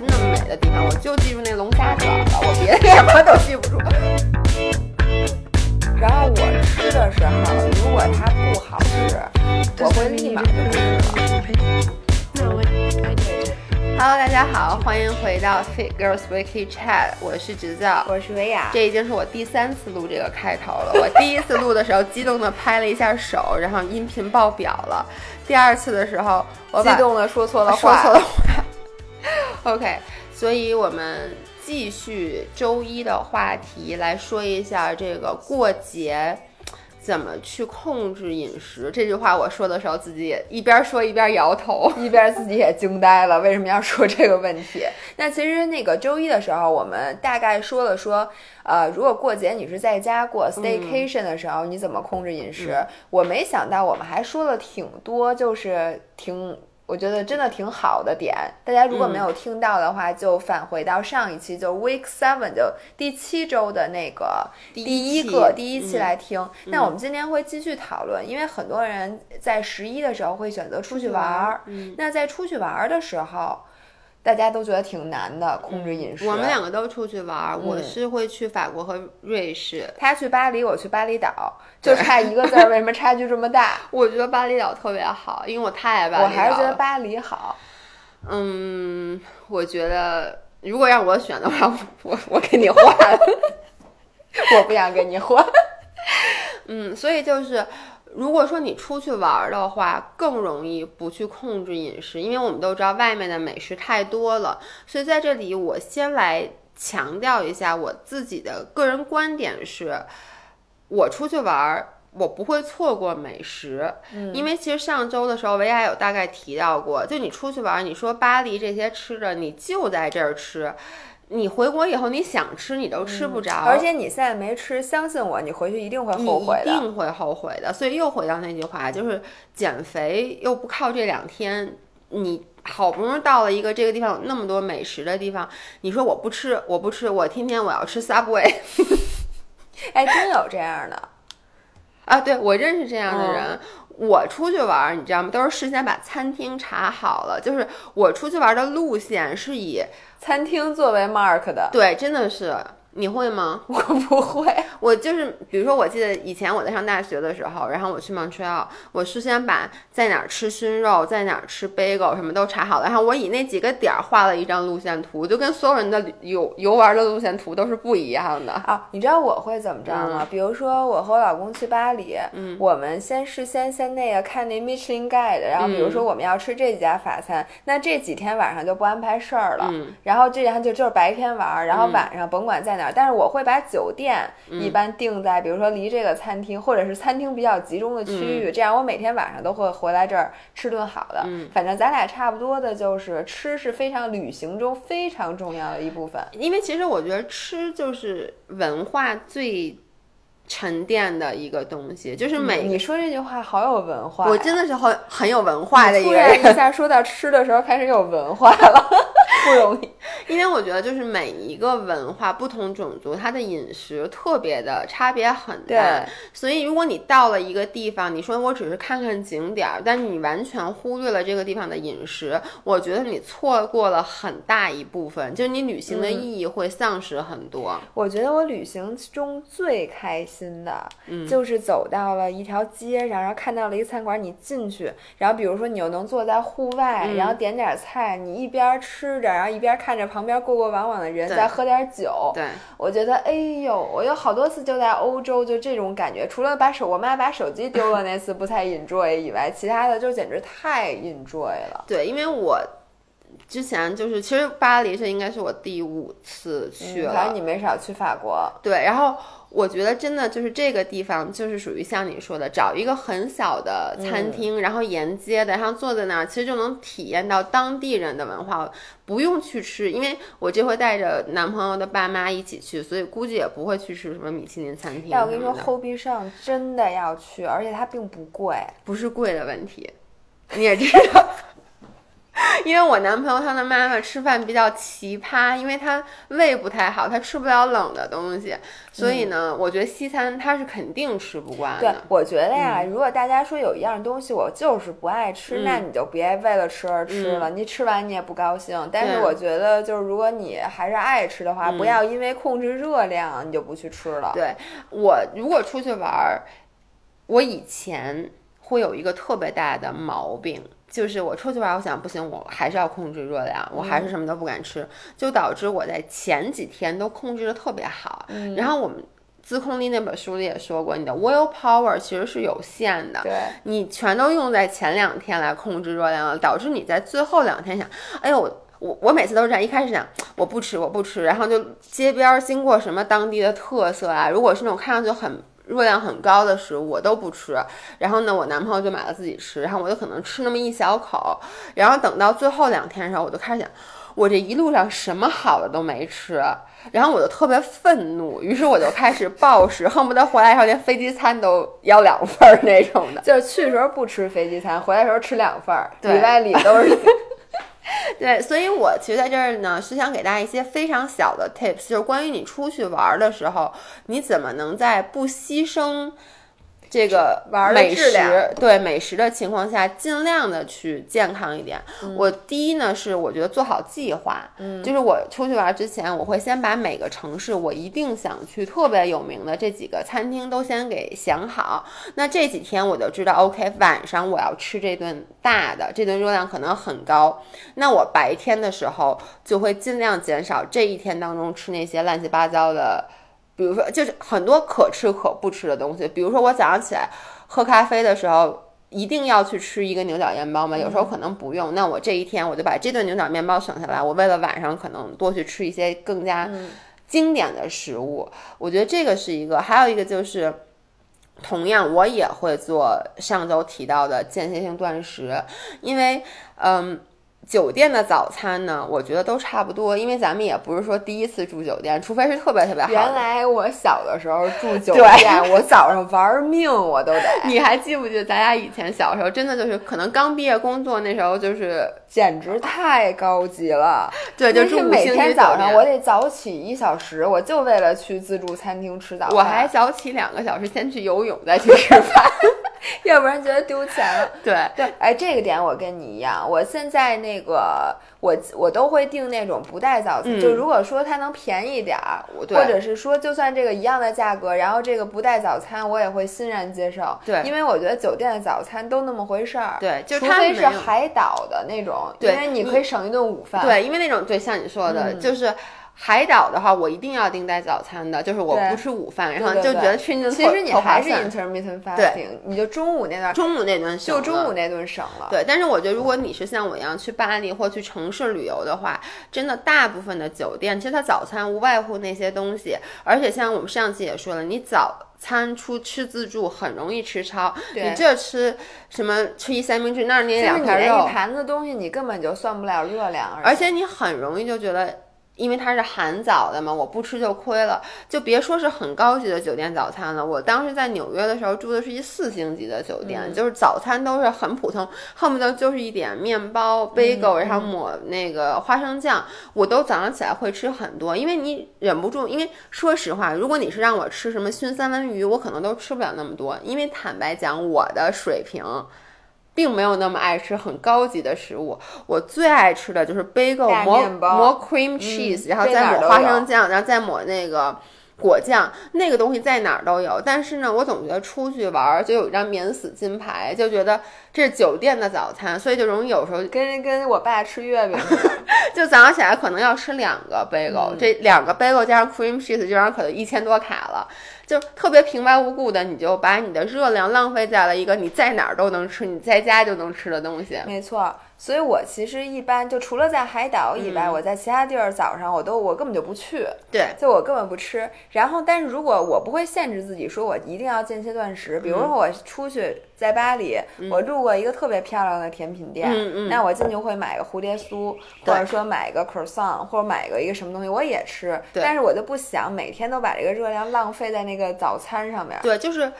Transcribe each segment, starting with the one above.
那么美的地方，我就记住那龙虾卷了，我别的什么都记不住。然后我吃的时候，如果它不好吃，我会立马就吃了。Hello，大家好，欢迎回到 Fit Girls Weekly Chat，我是直造。我是维亚，这已经是我第三次录这个开头了。我第一次录的时候，激动的拍了一下手，然后音频爆表了。第二次的时候，我把激动的说错了话，说错了话。OK，所以我们继续周一的话题来说一下这个过节怎么去控制饮食。这句话我说的时候，自己也一边说一边摇头。一边自己也惊呆了，为什么要说这个问题？那其实那个周一的时候，我们大概说了说，呃，如果过节你是在家过 staycation 的时候，你怎么控制饮食？嗯我没想到我们还说了挺多，就是挺。我觉得真的挺好的点，大家如果没有听到的话，就返回到上一期，就 Week Seven 就第七周的那个第第一个第一期嗯。来听。那我们今天会继续讨论，因为很多人在十一的时候会选择出去玩儿，嗯，那在出去玩儿的时候，大家都觉得挺难的，控制饮食。嗯我们两个都出去玩儿，我嗯是会去法国和瑞士。他去巴黎，我去巴厘岛，就差一个字儿，为什么差距这么大？我觉得巴厘岛特别好，因为我太爱巴厘岛了。我还是觉得巴黎好。嗯，我觉得如果让我选的话，我 我给你换。我不想跟你换。嗯，所以就是，如果说你出去玩儿的话，更容易不去控制饮食，因为我们都知道外面的美食太多了。所以在这里，我先来强调一下我自己的个人观点是，我出去玩儿。我不会错过美食，嗯因为其实上周的时候，维亚有大概提到过，就你出去玩儿，你说巴黎这些吃的，你就在这儿吃，你回国以后你想吃你都吃不着，而且你现在没吃，相信我，你回去一定会后悔的。一定会后悔的。所以又回到那句话，就是减肥又不靠这两天，你好不容易到了一个这个地方有那么多美食的地方，你说我不吃，我不吃，我天天我要吃 Subway 哎，真有这样的。啊！对我认识这样的人。我出去玩儿，你知道吗？都是事先把餐厅查好了，就是我出去玩儿的路线是以餐厅作为 mark 的，对，真的是你会吗？我不会。我就是，比如说，我记得以前我在上大学的时候，然后我去 Montreal，我事先把在哪儿吃熏肉，在哪儿吃 bagel 什么都查好了，然后我以那几个点儿画了一张路线图，就跟所有人的游游玩的路线图都是不一样的。啊，你知道我会怎么着吗？比如说我和我老公去巴黎，嗯我们先事先先那个看那 Michelin Guide，然后比如嗯说我们要吃这几家法餐，那这几天晚上就不安排事儿了，嗯然后这样就就是白天玩儿，然后嗯晚上甭管在哪儿，但是我会把酒店一般定在比如说离这个餐厅或者是餐厅比较集中的区域，这样我每天晚上都会回来这儿吃顿好的。嗯反正咱俩差不多的就是吃是非常旅行中非常重要的一部分。因为其实我觉得吃就是文化最沉淀的一个东西，就是每你说这句话好有文化呀，我真的是很很有文化的一突个人。然一下说到吃的时候开始有文化了，不容易。因为我觉得就是每一个文化、不同种族，它的饮食特别的差别很大。对，所以如果你到了一个地方，你说我只是看看景点儿，但你完全忽略了这个地方的饮食，我觉得你错过了很大一部分，就是你旅行的意义会丧失很多。我觉得我旅行中最开心的，嗯就是走到了一条街上，然后看到了一个餐馆，你进去，然后比如说你又能坐在户外，嗯然后点点菜，你一边吃着，然后一边看着旁边过过往往的人，对再喝点酒。对，我觉得，哎呦，我有好多次就在欧洲就这种感觉，除了把手我妈把手机丢了 那次不太 enjoy 以外，其他的就简直太 enjoy 了。对，因为我之前就是，其实巴黎这应该是我第五次去了，反正你没少去法国。对，然后我觉得真的就是这个地方，就是属于像你说的，找一个很小的餐厅，然后沿街的，然后坐在那儿，其实就能体验到当地人的文化，不用去吃。因为我这回带着男朋友的爸妈一起去，所以估计也不会去吃什么米其林餐厅。但我跟你说，后壁上真的要去，而且它并不贵。不是贵的问题，你也知道。因为我男朋友他的妈妈吃饭比较奇葩，因为他胃不太好，他吃不了冷的东西，所以呢，我觉得西餐他是肯定吃不惯对。，我觉得呀，如果大家说有一样东西我就是不爱吃，嗯那你就别为了吃而吃了，你吃完你也不高兴。但是我觉得，就是如果你还是爱吃的话，嗯不要因为控制热量你就不去吃了。对我如果出去玩儿，我以前会有一个特别大的毛病。就是我出去玩，我想不行，我还是要控制热量，我还是什么都不敢吃，就导致我在前几天都控制的特别好。然后我们自控力那本书里也说过，你的 will power 其实是有限的，对你全都用在前两天来控制热量了，导致你在最后两天想，哎呦我。我我每次都是这样，一开始想我不吃我不吃，然后就街边儿经过什么当地的特色啊，如果是那种看上去很热量很高的食物，我都不吃。然后呢，我男朋友就买了自己吃，然后我就可能吃那么一小口，然后等到最后两天的时候，我就开始想，我这一路上什么好的都没吃，然后我就特别愤怒，于是我就开始暴食，恨不得回来的时候连飞机餐都要两份儿那种的。就是去的时候不吃飞机餐，回来的时候吃两份儿，里外里都是。对，所以我其实在这儿呢，是想给大家一些非常小的 tips，就是关于你出去玩儿的时候，你怎么能在不牺牲这个玩儿美食对美食的情况下，尽量的去健康一点。嗯我第一呢是我觉得做好计划，嗯，就是我出去玩儿之前，我会先把每个城市我一定想去特别有名的这几个餐厅都先给想好。那这几天我就知道，OK，晚上我要吃这顿大的，这顿热量可能很高。那我白天的时候就会尽量减少这一天当中吃那些乱七八糟的，比如说就是很多可吃可不吃的东西。比如说我早上起来喝咖啡的时候。一定要去吃一个牛角面包吗？有时候可能不用。那我这一天我就把这顿牛角面包省下来，我为了晚上可能多去吃一些更加经典的食物。我觉得这个是一个，还有一个就是。同样，我也会做上周提到的间歇性断食，因为，嗯，酒店的早餐呢，我觉得都差不多，因为咱们也不是说第一次住酒店，除非是特别特别好。原来我小的时候住酒店，我早上玩命我都得，你还记不记得咱俩以前小时候，真的就是可能刚毕业工作那时候，就是简直太高级了。对，就是每天早上我得早起一小时，我就为了去自助餐厅吃早饭。我还早起两个小时，先去游泳，再去吃饭。要不然觉得丢钱了。对，对，哎，这个点我跟你一样，我现在那个我我都会订那种不带早餐，嗯就如果说它能便宜点儿，对或者是说就算这个一样的价格，然后这个不带早餐，我也会欣然接受。对因为我觉得酒店的早餐都那么回事儿。对就除非是海岛的那种，对因为你可以省一顿午饭。对，因为那种对，像你说的，嗯就是海岛的话，我一定要订带早餐的，就是我不吃午饭，然后就觉得吃那顿其实你还是 intermittent 对 fasting，你就中午那段，中午那顿就中午那顿省了。对，但是我觉得，如果你是像我一样去巴黎或去城市旅游的话，真的大部分的酒店其实它早餐无外乎那些东西，而且像我们上期也说了，你早餐出吃自助很容易吃超，你这吃什么吃一三明治，那你那两片肉一，盘子东西，你根本就算不了热量，而且你很容易就觉得。因为它是含早的嘛，我不吃就亏了，就别说是很高级的酒店早餐了。我当时在纽约的时候住的是一四星级的酒店，就是早餐都是很普通，恨不得就是一点面包、bagel，、然后抹那个花生酱，我都早上起来会吃很多，因为你忍不住。因为说实话，如果你是让我吃什么熏三文鱼，我可能都吃不了那么多，因为坦白讲，我的水平。并没有那么爱吃很高级的食物，我最爱吃的就是 bagel 抹抹 cream cheese，、然后再抹花生酱，然后再抹那个果酱，那个东西在哪儿都有。但是呢，我总觉得出去玩儿就有一张免死金牌，就觉得这是酒店的早餐，所以就容易有时候跟跟我爸吃月饼。就早上起来可能要吃两个 bagel，、这嗯两个 bagel 加上 cream cheese 就让可能一千多卡了，就特别平白无故的，你就把你的热量浪费在了一个你在哪儿都能吃，你在家就能吃的东西。没错，所以我其实一般就除了在海岛以外，嗯我在其他地儿早上我都我根本就不去，对，就我根本不吃。然后，但是如果我不会限制自己说我一定要间歇断食，比如嗯说我出去在巴黎，我路过一个特别漂亮的甜品店，嗯嗯那我进去会买个蝴蝶酥，对或者说买个 croissant，或者买个一个什么东西，我也吃。但是我就不想每天都把这个热量浪费在那个早餐上面。对，就是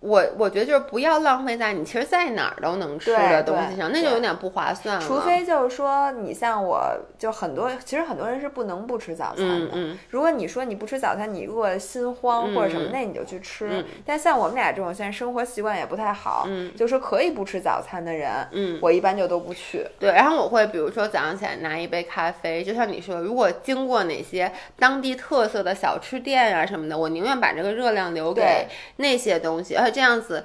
我我觉得就是不要浪费在你其实在哪儿都能吃的东西上，那就有点不划算了。除非就是说，你像我就很多，其实很多人是不能不吃早餐的。如果你说你不吃早餐，你如果心慌或者什么，那你就去吃。但像我们俩这种现在生活习惯也不太好，就是可以不吃早餐的人，嗯，我一般就都不去。对，然后我会比如说早上起来拿一杯咖啡，就像你说，如果经过哪些当地特色的小吃店啊什么的，我宁愿把这个热量留给那些东西，而且这样子。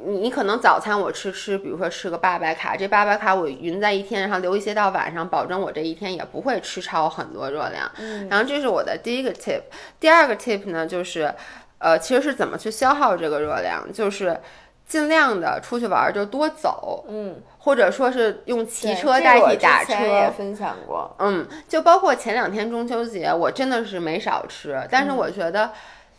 你你可能早餐我吃吃，比如说吃个八百卡，这八百卡我匀在一天，然后留一些到晚上，保证我这一天也不会吃超很多热量。嗯，然后这是我的第一个 tip。第二个 tip 呢，就是，呃，其实是怎么去消耗这个热量，就是尽量的出去玩就多走，嗯，或者说是用骑车代替打车。也分享过，嗯，就包括前两天中秋节，我真的是没少吃，但是我觉得。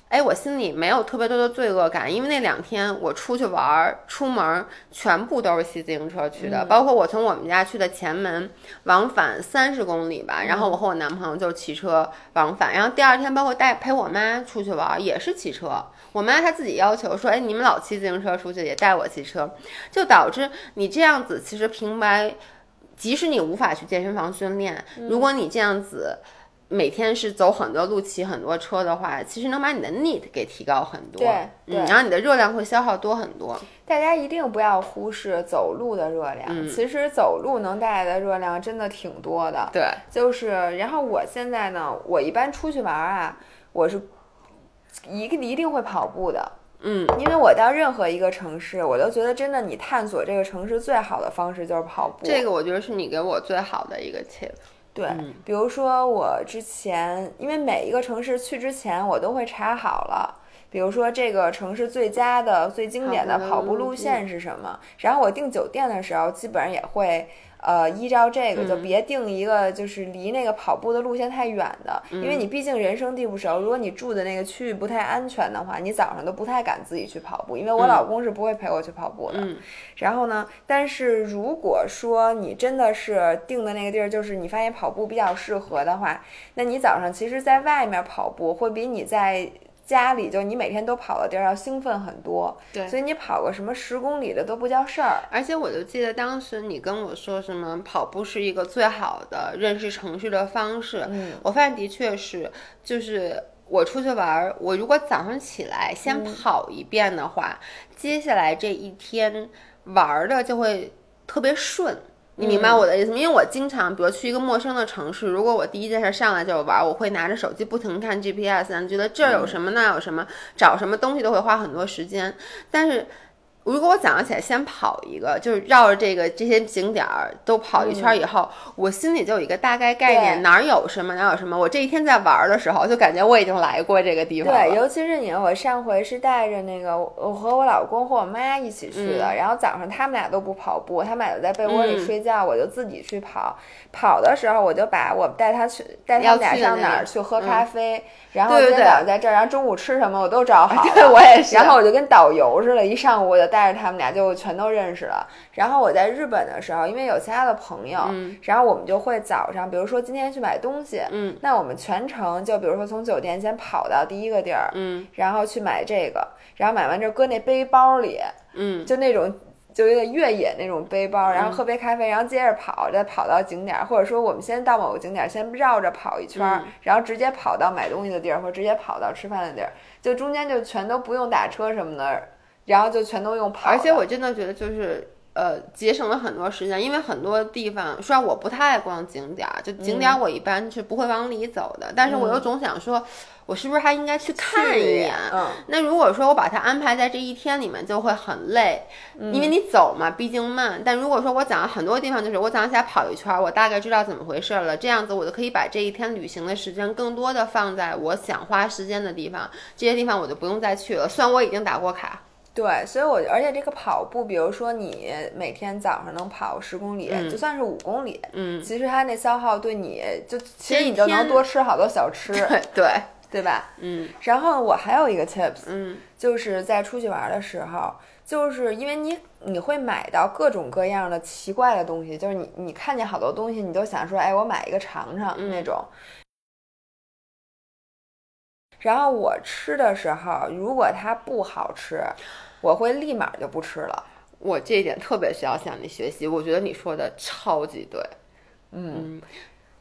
哎，我心里没有特别多的罪恶感，因为那两天我出去玩儿，出门全部都是骑自行车去的，包括我从我们家去的前门，往返三十公里吧，然后我和我男朋友就骑车往返，然后第二天包括带陪我妈出去玩也是骑车，我妈她自己要求说，哎，你们老骑自行车出去，也带我骑车，就导致你这样子其实平白，即使你无法去健身房训练，如果你这样子。每天是走很多路、骑很多车的话，其实能把你的 NEAT 给提高很多，对，嗯，然后你的热量会消耗多很多。大家一定不要忽视走路的热量，其实走路能带来的热量真的挺多的。对，就是，然后我现在呢，我一般出去玩啊，我是一个一定会跑步的，嗯，因为我到任何一个城市，我都觉得真的，你探索这个城市最好的方式就是跑步。这个我觉得是你给我最好的一个 tip。对，比如说我之前，因为每一个城市去之前，我都会查好了，比如说这个城市最佳的、最经典的跑步路线是什么，然后我订酒店的时候，基本上也会。呃，依照这个就别定一个就是离那个跑步的路线太远的，因为你毕竟人生地不熟。如果你住的那个区域不太安全的话，你早上都不太敢自己去跑步，因为我老公是不会陪我去跑步的。然后呢，但是如果说你真的是定的那个地儿，就是你发现跑步比较适合的话，那你早上其实在外面跑步会比你在。家里就你每天都跑的地儿要兴奋很多，对，所以你跑个什么十公里的都不叫事儿。而且我就记得当时你跟我说什么跑步是一个最好的认识城市的方式，嗯，我发现的确是，就是我出去玩儿，我如果早上起来先跑一遍的话，接下来这一天玩的就会特别顺。你明白我的意思吗？因为我经常，比如去一个陌生的城市，如果我第一件事上来就是玩，我会拿着手机不停看 GPS，觉得这儿有什么，那有什么，找什么东西都会花很多时间，但是。如果我早上起来先跑一个，就是绕着这个这些景点儿都跑一圈以后，我心里就有一个大概概念，哪儿有什么，哪儿有什么。我这一天在玩的时候，就感觉我已经来过这个地方。对，尤其是你，我上回是带着那个我和我老公和我妈一起去的，然后早上他们俩都不跑步，他们俩就在被窝里睡觉，我就自己去跑。跑的时候，我就把我带他去，带他们俩上哪儿去喝咖啡。然后今天早上在这儿，然后中午吃什么我都找好了。对，我也是。然后我就跟导游似的，一上午我就带着他们俩就全都认识了。然后我在日本的时候，因为有其他的朋友，然后我们就会早上，比如说今天去买东西，嗯，那我们全程就比如说从酒店先跑到第一个地儿，嗯，然后去买这个，然后买完之后搁那背包里，嗯，就那种。就有点越野那种背包，然后喝杯咖啡，然后接着跑，再跑到景点，或者说我们先到某个景点，先绕着跑一圈，然后直接跑到买东西的地儿，或者直接跑到吃饭的地儿，就中间就全都不用打车什么的，然后就全都用跑。而且我真的觉得就是呃节省了很多时间，因为很多地方虽然我不太爱逛景点，就景点我一般是不会往里走的，但是我又总想说。我是不是还应该去看一眼？嗯，那如果说我把它安排在这一天里面，就会很累，因为你走嘛，毕竟慢。但如果说我讲了很多地方，就是我早上起来跑一圈，我大概知道怎么回事了，这样子我就可以把这一天旅行的时间更多的放在我想花时间的地方，这些地方我就不用再去了。虽然我已经打过卡。对，所以我而且这个跑步，比如说你每天早上能跑十公里，就算是五公里，嗯，其实它那消耗对你就其实你就能多吃好多小吃，对。对吧？嗯，然后我还有一个 tips，嗯，就是在出去玩的时候，就是因为你你会买到各种各样的奇怪的东西，就是你你看见好多东西，你都想说，哎，我买一个尝尝那种。然后我吃的时候，如果它不好吃，我会立马就不吃了。我这一点特别需要向你学习，我觉得你说的超级对。嗯，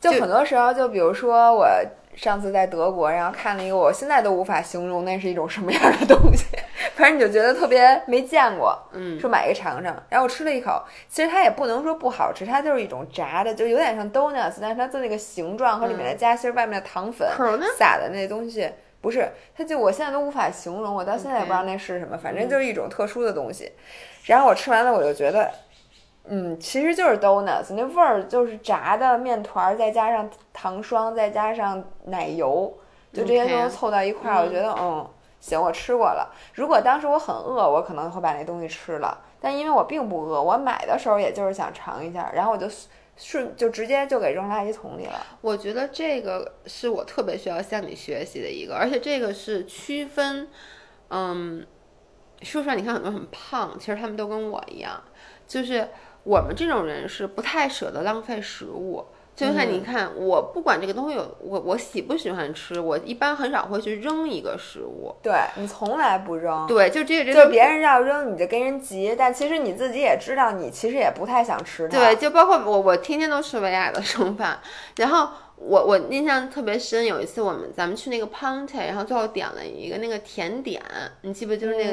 就很多时候，就比如说我上次在德国，然后看了一个，我现在都无法形容那是一种什么样的东西，反正你就觉得特别没见过。嗯，说买一个尝尝，然后我吃了一口，其实它也不能说不好吃，它就是一种炸的，就有点像 donuts，但是它做那个形状和里面的夹心、外面的糖粉撒的那东西，不是，它就我现在都无法形容，我到现在也不知道那是什么，反正就是一种特殊的东西。然后我吃完了，我就觉得，嗯，其实就是 donuts，那味儿就是炸的面团，再加上糖霜，再加上奶油，就这些东西凑到一块儿，我觉得，嗯，行，我吃过了。如果当时我很饿，我可能会把那东西吃了，但因为我并不饿，我买的时候也就是想尝一下，然后我就顺就直接就给扔垃圾桶里了。我觉得这个是我特别需要向你学习的一个，而且这个是区分，嗯。说出来，你看很多很胖，其实他们都跟我一样，就是我们这种人是不太舍得浪费食物。就像你看，我不管这个东西有我我喜不喜欢吃，我一般很少会去扔一个食物。对你从来不扔。对，就这个这就是别人要扔，你就跟人急，但其实你自己也知道，你其实也不太想吃它。对，就包括我，我天天都吃维亚的剩饭，然后。我我印象特别深，有一次我们咱们去那个 Ponte，然后最后点了一个那个甜点，你记不？就是那个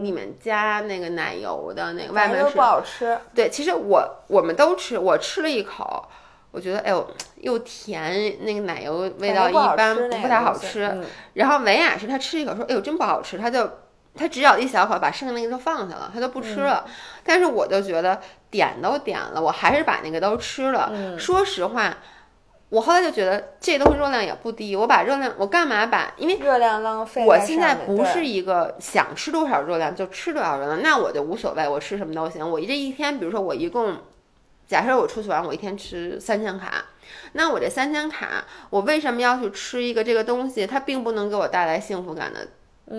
里面加那个奶油的那个，外面是不好吃。对，其实我我们都吃，我吃了一口，我觉得哎呦又甜，那个奶油味道一般，不太好吃。然后维亚是他吃一口说哎呦真不好吃，他就他只咬一小口，把剩下那个就放下了，他就不吃了。但是我就觉得点都点了，我还是把那个都吃了。说实话。我后来就觉得这东西热量也不低，我把热量我干嘛把？因为热量浪费。我现在不是一个想吃多少热量就吃多少热量，那我就无所谓，我吃什么都行。我这一天，比如说我一共，假设我出去玩，我一天吃三千卡，那我这三千卡，我为什么要去吃一个这个东西？它并不能给我带来幸福感的。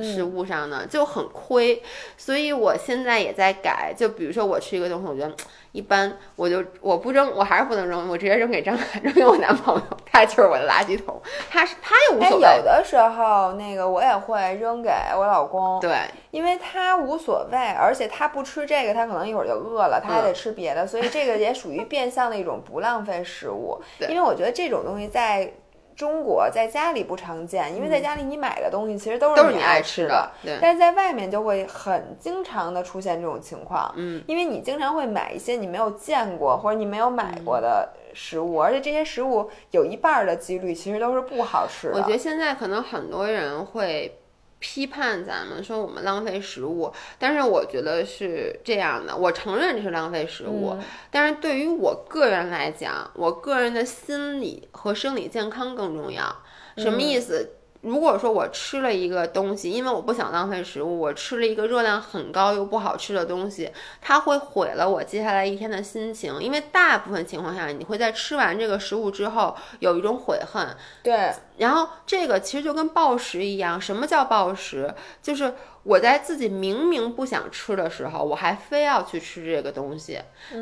食物上呢就很亏，所以我现在也在改。就比如说我吃一个东西，我觉得一般，我就我不扔，我还是不能扔，我直接扔给张海，扔给我男朋友，他就是我的垃圾桶。他是他也无所谓。有的时候那个我也会扔给我老公，对，因为他无所谓，而且他不吃这个，他可能一会儿就饿了，他还得吃别的，所以这个也属于变相的一种不浪费食物。因为我觉得这种东西在。中国在家里不常见，因为在家里你买的东西其实都是你爱吃的，但是在外面就会很经常的出现这种情况，嗯，因为你经常会买一些你没有见过或者你没有买过的食物，而且这些食物有一半的几率其实都是不好吃的。我觉得现在可能很多人会。批判咱们说我们浪费食物，但是我觉得是这样的，我承认这是浪费食物，但是对于我个人来讲，我个人的心理和生理健康更重要。什么意思？如果说我吃了一个东西，因为我不想浪费食物，我吃了一个热量很高又不好吃的东西，它会毁了我接下来一天的心情。因为大部分情况下，你会在吃完这个食物之后有一种悔恨。对。然后这个其实就跟暴食一样，什么叫暴食？就是我在自己明明不想吃的时候，我还非要去吃这个东西。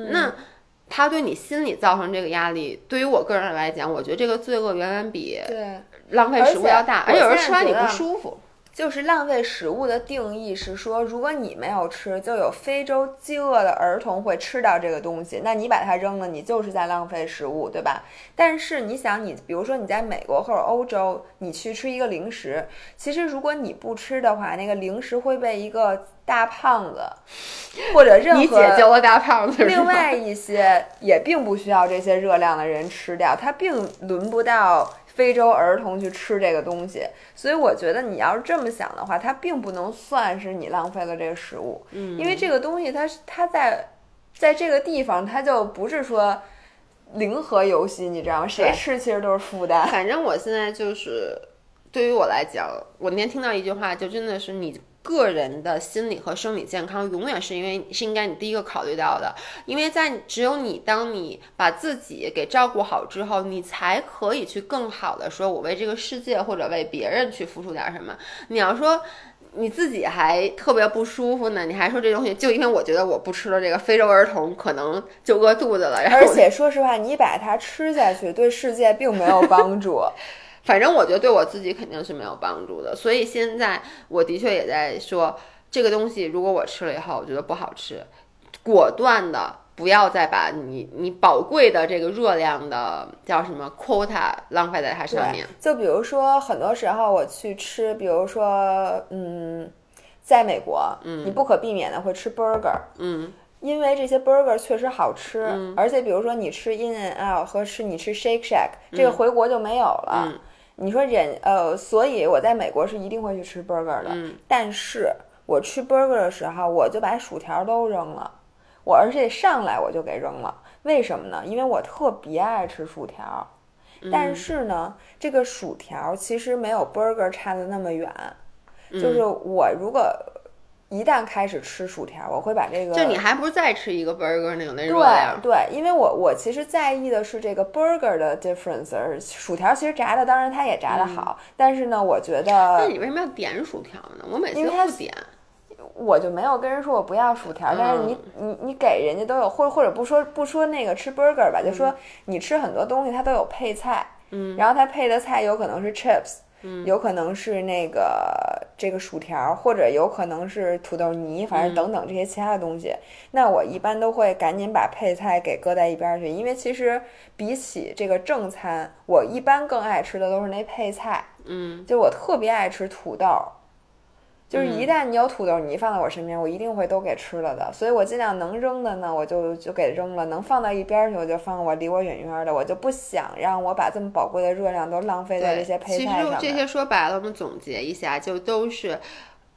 那。它对你心理造成这个压力，对于我个人来讲，我觉得这个罪恶远远比浪费食物要大，而且有时候吃完你不舒服。就是浪费食物的定义是说，如果你没有吃，就有非洲饥饿的儿童会吃到这个东西，那你把它扔了，你就是在浪费食物，对吧？但是你想，你比如说你在美国或者欧洲，你去吃一个零食，其实如果你不吃的话，那个零食会被一个大胖子或者任何你姐叫了大胖子，另外一些也并不需要这些热量的人吃掉，它并轮不到。非洲儿童去吃这个东西，所以我觉得你要是这么想的话，它并不能算是你浪费了这个食物，嗯，因为这个东西它它在在这个地方，它就不是说零和游戏，你知道吗？谁吃其实都是负担。反正我现在就是对于我来讲，我那天听到一句话，就真的是你。个人的心理和生理健康永远是因为是应该你第一个考虑到的，因为在只有你当你把自己给照顾好之后，你才可以去更好的说，我为这个世界或者为别人去付出点什么。你要说你自己还特别不舒服呢，你还说这东西就因为我觉得我不吃了这个非洲儿童可能就饿肚子了，而且说实话，你把它吃下去对世界并没有帮助。反正我觉得对我自己肯定是没有帮助的，所以现在我的确也在说，这个东西如果我吃了以后我觉得不好吃，果断的不要再把你你宝贵的这个热量的叫什么 quota 浪费在它上面。就比如说，很多时候我去吃，比如说，嗯，在美国，嗯你不可避免的会吃 burger，嗯因为这些 burger 确实好吃，嗯而且比如说你吃 In and Out 和吃你吃 Shake Shack，这个回国就没有了。嗯你说人呃，所以我在美国是一定会去吃 burger 的，嗯。但是我吃 burger 的时候，我就把薯条都扔了，我而且上来我就给扔了，为什么呢？因为我特别爱吃薯条，嗯。但是呢，这个薯条其实没有 burger 差的那么远，嗯。就是我如果一旦开始吃薯条，我会把这个就你还不如再吃一个 burger 那种那种对。对，因为我我其实在意的是这个 burger 的 difference，而薯条其实炸的当然它也炸的好，但是呢，我觉得那你为什么要点薯条呢？我每次都不点。我就没有跟人说我不要薯条，但是你你你给人家都有，或或者不说不说那个吃 burger 吧，就说你吃很多东西它都有配菜，嗯，然后它配的菜有可能是 chips，嗯，有可能是那个这个薯条，或者有可能是土豆泥，反正等等这些其他的东西。那我一般都会赶紧把配菜给搁在一边儿去，因为其实比起这个正餐，我一般更爱吃的都是那配菜。嗯，就我特别爱吃土豆，就是一旦你有土豆泥放在我身边，我一定会都给吃了的。所以我尽量能扔的呢，我就就给扔了；能放到一边儿去，我就放。我离我远远的，我就不想让我把这么宝贵的热量都浪费在这些配其菜上其。实这些说白了，我们总结一下，就都是。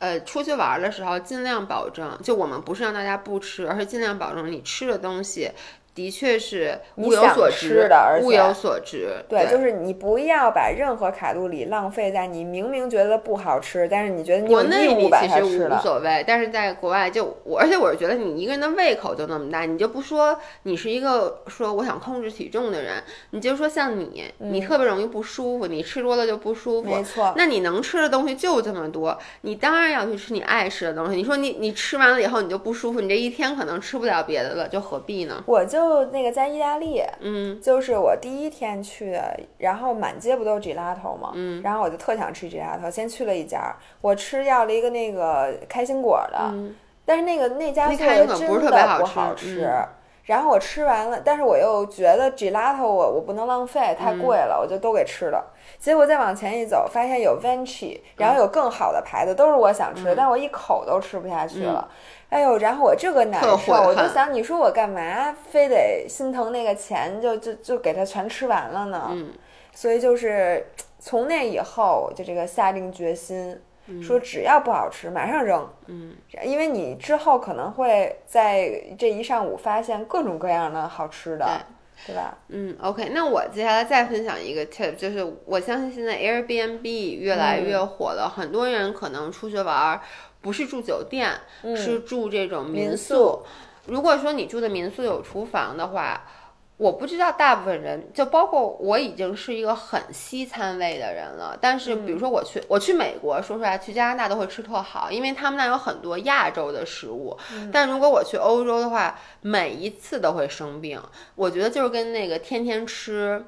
呃，出去玩的时候尽量保证，就我们不是让大家不吃，而是尽量保证你吃的东西的确是物有所值的而，且物有所值。对，就是你不要把任何卡路里浪费在你明明觉得不好吃，但是你觉得你有国内义务把你其实无它吃了。所谓，但是在国外就我，而且我是觉得你一个人的胃口就那么大，你就不说你是一个说我想控制体重的人，你就说像你，你特别容易不舒服，你吃多了就不舒服，嗯没错，那你能吃的东西就这么多，你当然要去吃你爱吃的东西。你说你你吃完了以后你就不舒服，你这一天可能吃不了别的了，就何必呢？我就那个在意大利，嗯就是我第一天去的，然后满街不都是 gelato 吗？嗯然后我就特想吃 gelato，先去了一家，我吃要了一个那个开心果的，嗯但是那个那家做的真的不好吃。嗯然后我吃完了，但是我又觉得 gelato 我我不能浪费，太贵嗯了，我就都给吃了。结果再往前一走，发现有 Venchi，然嗯后有更好的牌子，都是我想吃的，但我一口都吃不下去了。哎呦，然后我这个难受，我就想，你说我干嘛非得心疼那个钱，就就就给它全吃完了呢？嗯所以就是从那以后，就这个下定决心，嗯。说只要不好吃，马上扔。嗯，因为你之后可能会在这一上午发现各种各样的好吃的，对吧？嗯，OK，那我接下来再分享一个 tip，就是我相信现在 Airbnb 越来越嗯火了，很多人可能出去玩儿不是住酒店，是住这种民宿。如果说你住的民宿有厨房的话，我不知道大部分人，就包括我已经是一个很西餐味的人了。但是比如说我去，我去美国，说出来，去加拿大都会吃特好，因为他们那有很多亚洲的食物。但如果我去欧洲的话，每一次都会生病。我觉得就是跟那个天天吃，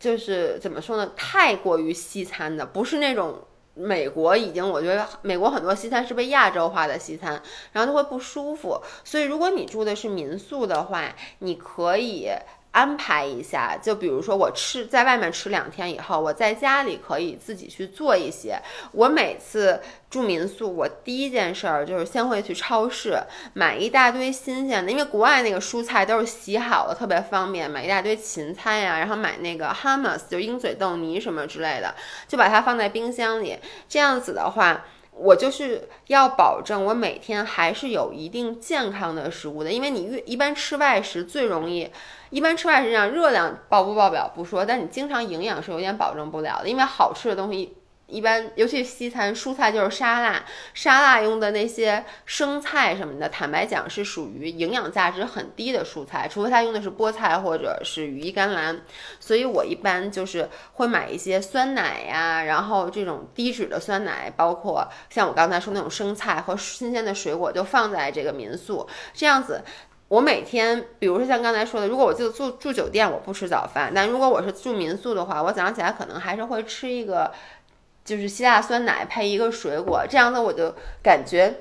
就是怎么说呢，太过于西餐的，不是那种。美国已经，我觉得美国很多西餐是被亚洲化的西餐，然后就会不舒服。所以如果你住的是民宿的话，你可以安排一下，就比如说我吃在外面吃两天以后，我在家里可以自己去做一些。我每次住民宿，我第一件事儿就是先会去超市买一大堆新鲜的，因为国外那个蔬菜都是洗好的，特别方便，买一大堆芹菜呀、然后买那个 hummus 就鹰嘴豆泥什么之类的，就把它放在冰箱里。这样子的话。我就是要保证我每天还是有一定健康的食物的，因为你越一般吃外食最容易，一般吃外食上热量爆不爆表不说，但你经常营养是有点保证不了的，因为好吃的东西。一般，尤其西餐，蔬菜就是沙拉，沙拉用的那些生菜什么的，坦白讲是属于营养价值很低的蔬菜，除非它用的是菠菜或者是羽衣甘蓝。所以我一般就是会买一些酸奶呀，然后这种低脂的酸奶，包括像我刚才说那种生菜和新鲜的水果，就放在这个民宿，这样子。我每天，比如说像刚才说的，如果我就住住酒店，我不吃早饭；但如果我是住民宿的话，我早上起来可能还是会吃一个就是希腊酸奶配一个水果，这样子我就感觉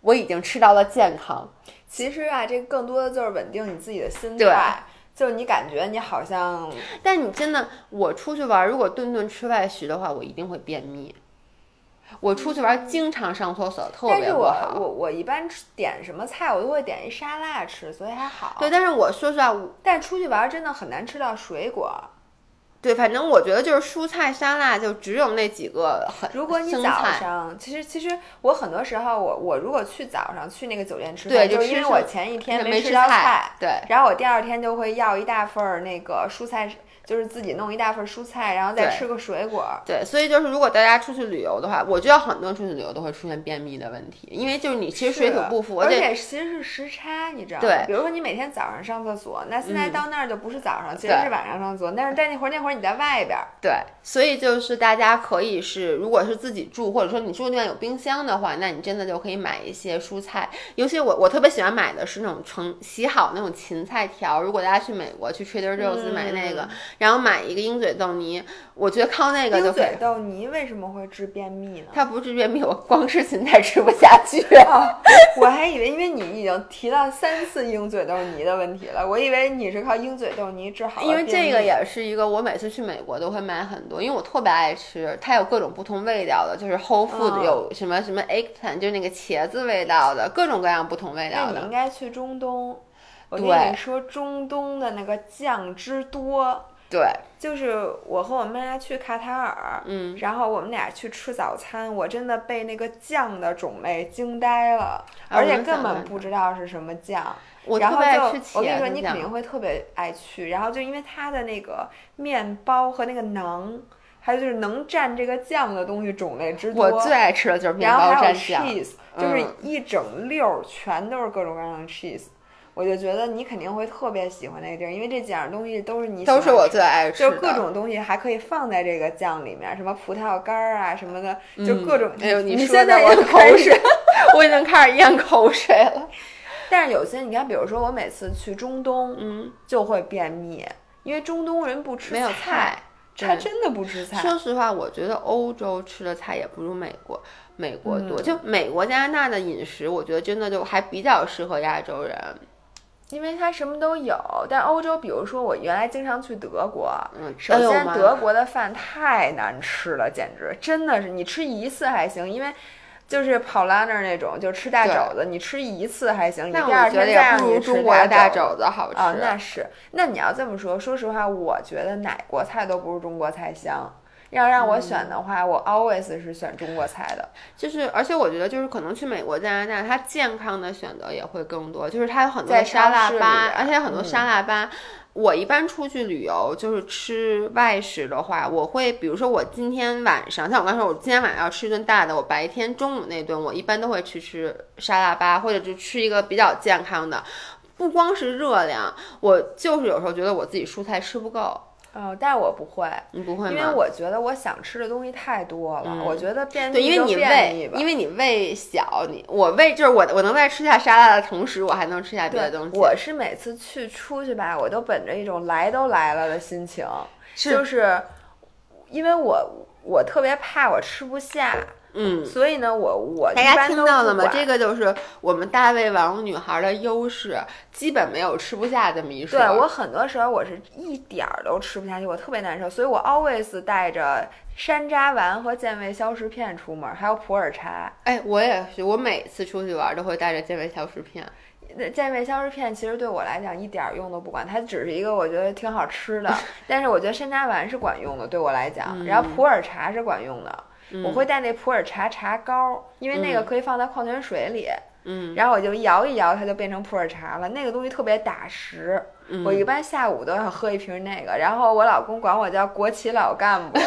我已经吃到了健康。其实啊，这更多的就是稳定你自己的心对态，就是你感觉你好像但你真的，我出去玩，如果顿顿吃外食的话，我一定会便秘。我出去玩经常上厕所，特别但是我。我我一般吃点什么菜，我都会点一沙拉吃，所以还好。对，，但是我说实话，我但出去玩真的很难吃到水果。对，反正我觉得就是蔬菜沙拉就只有那几个很。如果你早上，其实其实我很多时候我我如果去早上去那个酒店吃对饭，就是因为我前一天没吃到菜，对然后我第二天就会要一大份儿那个蔬菜，就是自己弄一大份儿蔬菜，然后再吃个水果。对，所以就是如果大家出去旅游的话，我觉得很多人出去旅游都会出现便秘的问题，因为就是你其实水土不服，而且且其实是时差，你知道吗？对比如说你每天早上上厕所，那现在嗯到那儿就不是早上，其实是晚上上厕所。但是在那会儿，那会儿你在外边儿，对，所以就是大家可以是，如果是自己住，或者说你住的地方有冰箱的话，那你真的就可以买一些蔬菜。尤其我我特别喜欢买的是那种成洗好那种芹菜条。如果大家去美国去 Trader Joe's 买那个，然后买一个鹰嘴豆泥，我觉得靠那个就可以鹰嘴。豆泥为什么会治便秘呢？它不治便秘，我光吃芹菜吃不下去。啊我还以为，因为你已经提到三次鹰嘴豆泥的问题了，我以为你是靠鹰嘴豆泥治好了因为便这个也是一个，我每次去美国都会买很多，因为我特别爱吃，它有各种不同味道的，就是 Whole Food 嗯有什么什么 eggplant，就是那个茄子味道的，各种各样不同味道的那你应。该去中东。我跟对你说，中东的那个酱汁多，对，就是我和我妈去卡塔尔，嗯，然后我们俩去吃早餐，我真的被那个酱的种类惊呆了，啊而且根本不知道是什么酱。我然后特别爱吃就我跟你说，你肯定会特别爱去。然后就因为它的那个面包和那个馕，还有就是能蘸这个酱的东西种类之多。我最爱吃的就是面包然后还有蘸酱。cheese，就是嗯一整溜儿全都是各种各样的 cheese。我就觉得你肯定会特别喜欢那个地儿，因为这几样东西都是你喜欢都是我最爱吃的，就是各种东西还可以放在这个酱里面，什么葡萄干儿啊什么的，就各种。哎呦，你现在也口水，我已经开始咽口水了。但是有些你看，比如说我每次去中东嗯，就会便秘，因为中东人不吃没有菜他真的不吃菜。说实话，我觉得欧洲吃的菜也不如美国，美国多。嗯就美国、加拿大的饮食，我觉得真的就还比较适合亚洲人。因为它什么都有，但欧洲，比如说我原来经常去德国，嗯，首先德国的饭太难吃了，简直真的是你吃一次还行，因为就是跑拉那儿那种，就吃大肘子，你吃一次还行，你第二觉得也天再让不如中你吃国的大肘肘子好吃。啊，那是。那你要这么说，说实话，我觉得哪国菜都不如中国菜香。要让我选的话，我 always 是选中国菜的。就是，而且我觉得就是可能去美国、加拿大，它健康的选择也会更多。就是它有很多的沙拉吧，而且有很多嗯沙拉吧。我一般出去旅游，就是吃外食的话，我会比如说我今天晚上，像我刚说，我今天晚上要吃一顿大的，我白天中午那顿，我一般都会去吃沙拉吧，或者就吃一个比较健康的。不光是热量，我就是有时候觉得我自己蔬菜吃不够。哦，但是我不会，你不会吗？因为我觉得我想吃的东西太多了。嗯我觉得变对，因为你胃，因为你胃小，你我胃就是我，我能在吃下沙拉的同时，我还能吃下别的东西。我是每次去出去吧，我都本着一种来都来了的心情，是就是因为我我特别怕我吃不下，嗯，所以呢，我我大家听到了吗？这个就是我们大胃王女孩的优势，基本没有吃不下这么一说。对我很多时候我是一点儿都吃不下去，我特别难受，所以我 always 带着山楂丸和健胃消食片出门，还有普洱茶。哎，我也是，我每次出去玩都会带着健胃消食片。那健胃消食片其实对我来讲一点儿用都不管，它只是一个我觉得挺好吃的，但是我觉得山楂丸是管用的，对我来讲。嗯然后普洱茶是管用的，我会带那普洱茶茶膏，因为那个可以放在矿泉水里，嗯，然后我就摇一摇，它就变成普洱茶了。那个东西特别打食，嗯我一般下午都要喝一瓶那个。然后我老公管我叫国企老干部，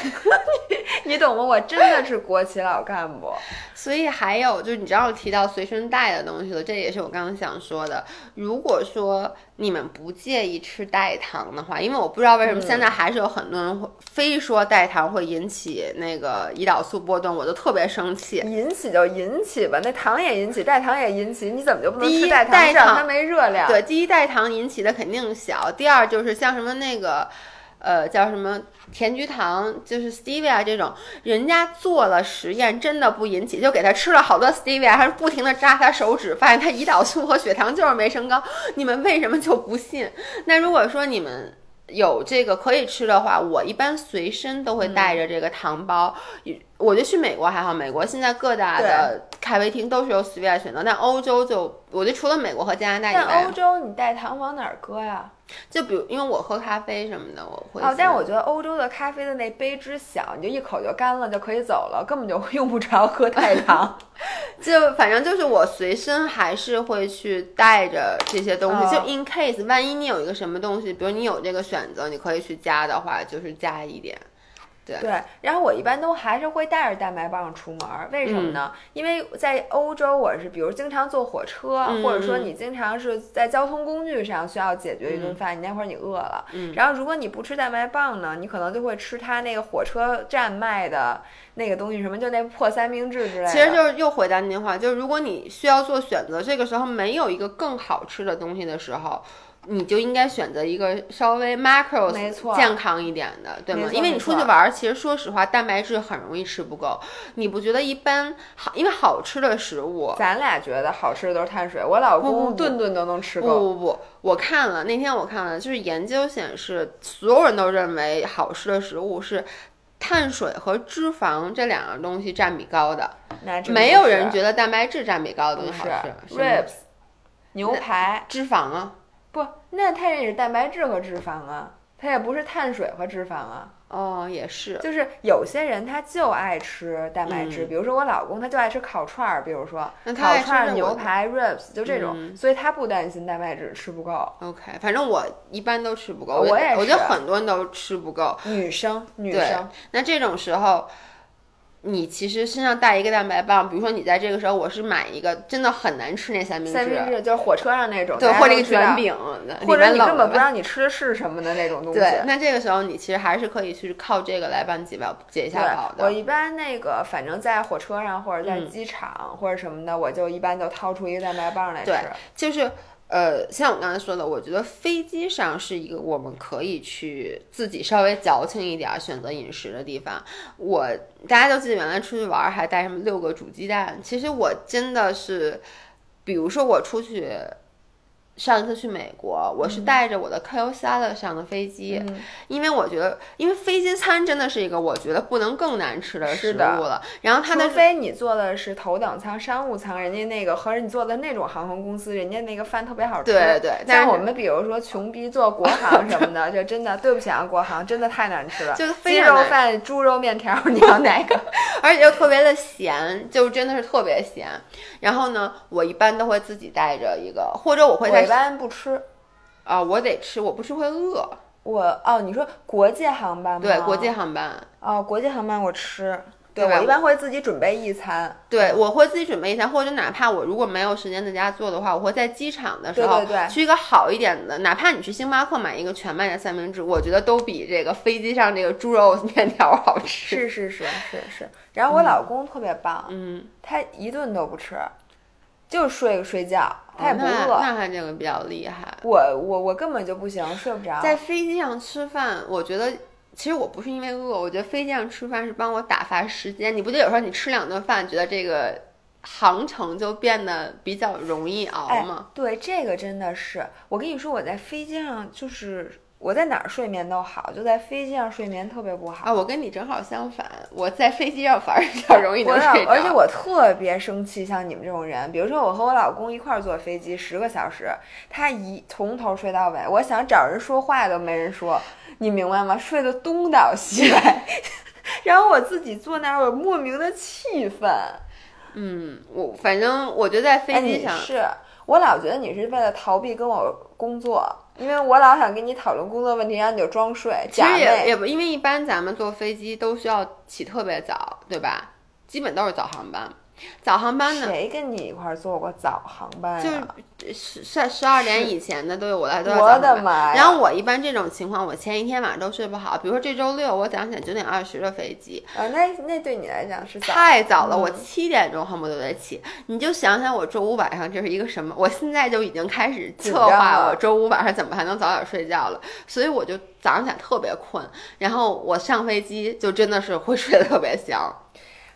你懂吗？我真的是国企老干部。所以还有就是，你知道提到随身带的东西了，这也是我刚刚想说的。如果说你们不介意吃代糖的话，因为我不知道为什么现在还是有很多人会非说代糖会引起那个胰岛素波动，我就特别生气。引起就引起吧，那糖也引起，代糖也引起，你怎么就不能第一吃代糖？代糖它没热量。对，第一代糖引起的肯定小，第二就是像什么那个。呃，叫什么甜菊糖，就是 stevia 这种，人家做了实验，真的不引起，就给他吃了好多 stevia，还是不停的扎他手指，发现他胰岛素和血糖就是没升高。你们为什么就不信？那如果说你们有这个可以吃的话，我一般随身都会带着这个糖包。我觉得去美国还好，美国现在各大的咖啡厅都是有 stevia 选择，但欧洲就我觉得除了美国和加拿大以外，但欧洲你带糖往哪儿搁呀？就比如，因为我喝咖啡什么的，我会哦，但是我觉得欧洲的咖啡的那杯之小，你就一口就干了就可以走了，根本就用不着喝太 糖。就反正就是我随身还是会去带着这些东西，就 in case 万一你有一个什么东西，比如你有这个选择，你可以去加的话，就是加一点。对，然后我一般都还是会带着蛋白棒出门，为什么呢？因为在欧洲，我是比如经常坐火车，或者说你经常是在交通工具上需要解决一顿饭，你那会儿你饿了，然后如果你不吃蛋白棒呢，你可能就会吃他那个火车站卖的那个东西，什么就那破三明治之类的。其实就是又回答您话，就是如果你需要做选择，这个时候没有一个更好吃的东西的时候。你就应该选择一个稍微 macros 健康一点的，对吗？因为你出去玩，其实说实话，蛋白质很容易吃不够。你不觉得一般好？因为好吃的食物，咱俩觉得好吃的都是碳水。我老公顿顿都能吃够。不不不，我看了那天我看了，就是研究显示，所有人都认为好吃的食物是碳水和脂肪这两样东西占比高的。没有人觉得蛋白质占比高的东西好吃。ribs 牛排脂肪啊。不，那它也是蛋白质和脂肪啊，它也不是碳水和脂肪啊。哦，也是，就是有些人他就爱吃蛋白质，比如说我老公他就爱吃烤串儿，比如说烤串儿、牛排、ribs 就这种，所以他不担心蛋白质吃不够。OK，反正我一般都吃不够，我也我觉得很多人都吃不够，女生女生。那这种时候。你其实身上带一个蛋白棒，比如说你在这个时候，我是买一个真的很难吃那三明治，三明治就是火车上那种，对，或者一个卷饼，或者你根本不知道你吃的是什么的那种东西。对，那这个时候你其实还是可以去靠这个来帮你解饱解一下饱的。我一般那个反正在火车上或者在机场或者什么的，我就一般就掏出一个蛋白棒来吃。对，就是。呃，像我刚才说的，我觉得飞机上是一个我们可以去自己稍微矫情一点选择饮食的地方。我大家都记得原来出去玩还带什么六个煮鸡蛋，其实我真的是，比如说我出去。上一次去美国，我是带着我的 k o salad 上的飞机，因为我觉得，因为飞机餐真的是一个我觉得不能更难吃的食物了。然后它的，除非你坐的是头等舱、商务舱，人家那个和你坐的那种航空公司，人家那个饭特别好吃。对对。但是我们比如说穷逼坐国航 什么的，就真的对不起啊，国航真的太难吃了。就是鸡肉饭、猪肉面条，你要哪个？而且又特别的咸，就真的是特别咸。然后呢，我一般都会自己带着一个，或者我会在。一般不吃。啊，我得吃，我不吃会饿。我哦，你说国际航班吗？对，国际航班。哦，国际航班我吃。对，我一般会自己准备一餐。对，我会自己准备一餐，或者哪怕我如果没有时间在家做的话，我会在机场的时候去一个好一点的，哪怕你去星巴克买一个全麦的三明治，我觉得都比这个飞机上这个猪肉面条好吃。是是是是是。然后我老公特别棒，嗯，他一顿都不吃。就睡个睡觉，他也不饿。那他这个比较厉害。我我我根本就不行，睡不着。在飞机上吃饭，我觉得其实我不是因为饿，我觉得飞机上吃饭是帮我打发时间。你不觉得有时候你吃两顿饭，觉得这个航程就变得比较容易熬吗？对，这个真的是。我跟你说，我在飞机上就是。我在哪儿睡眠都好，就在飞机上睡眠特别不好啊！我跟你正好相反，我在飞机上反而比较容易能睡着。而且我特别生气，像你们这种人，比如说我和我老公一块儿坐飞机十个小时，他一从头睡到尾，我想找人说话都没人说，你明白吗？睡得东倒西歪，然后我自己坐那儿，我莫名的气愤。嗯，我反正我觉得在飞机上是我老觉得你是为了逃避跟我工作。因为我老想跟你讨论工作问题，然后你就装睡。其实也也不，因为一般咱们坐飞机都需要起特别早，对吧？基本都是早航班。早航班呢，谁跟你一块儿坐过早航班就是？十十十二点以前的，对于我来说都要我早！然后我一般这种情况，我前一天晚上都睡不好。比如说这周六，我早上起来九点二十的飞机，啊，那那对你来讲是早太早了，嗯我七点钟恨不得得起。你就想想我周五晚上这是一个什么？我现在就已经开始策划我周五晚上怎么还能早点睡觉了。所以我就早上起来特别困，然后我上飞机就真的是会睡得特别香。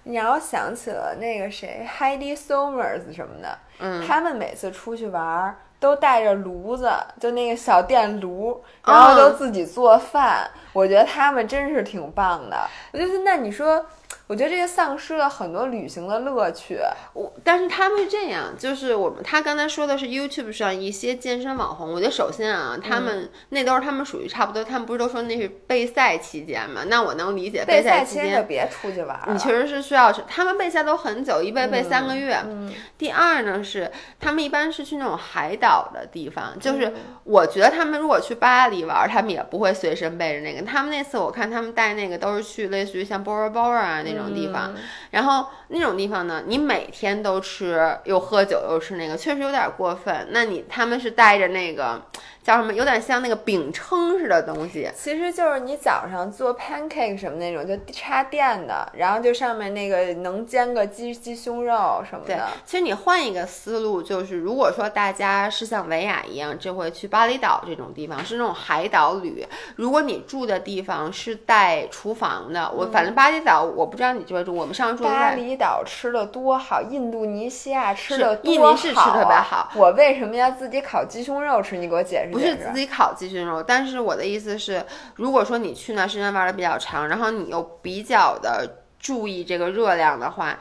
你让我想起了那个谁，Heidi Somers 什么的，嗯，他们每次出去玩儿都带着炉子，就那个小电炉，然后都自己做饭。我觉得他们真是挺棒的。我就是，那你说，我觉得这个丧失了很多旅行的乐趣。我但是他们是这样，就是我们他刚才说的是 YouTube 上一些健身网红，我觉得首先啊，他嗯们、那都是他们属于差不多，他们不是都说那是备赛期间嘛？那我能理解备赛期间。就别出去玩。你确实是需要，他们备赛都很久，一备备三个月。嗯第二呢是，他们一般是去那种海岛的地方，嗯就是我觉得他们如果去巴黎玩，他们也不会随身背着那个。他们那次我看他们带那个都是去类似于像 Bora Bora 啊那种地方，嗯然后那种地方呢，你每天都吃又喝酒又吃那个，确实有点过分。那你他们是带着那个叫什么，有点像那个饼铛似的东西，其实就是你早上做 pancake 什么那种，就插电的，然后就上面那个能煎个鸡鸡胸肉什么对的。，其实你换一个思路，就是如果说大家是像维亚一样，这回去巴厘岛这种地方是那种海岛旅，如果你住的地方是带厨房的，我反正巴厘岛我不知道你这边住，我们上次住的巴厘岛吃的多好，印度尼西亚吃的多印尼是吃好特别啊好。我为什么要自己烤鸡胸肉吃？你给我解释不。是自己烤鸡胸肉，但是我的意思是，如果说你去那时间玩的比较长，然后你又比较的注意这个热量的话，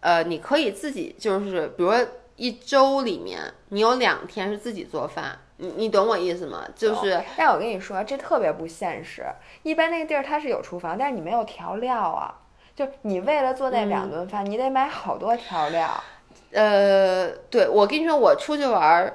呃，你可以自己就是，比如说一周里面你有两天是自己做饭，你你懂我意思吗？就是但我跟你说，这特别不现实。一般那个地儿它是有厨房，但是你没有调料啊。就你为了做那嗯两顿饭，你得买好多调料。呃，对我跟你说，我出去玩儿，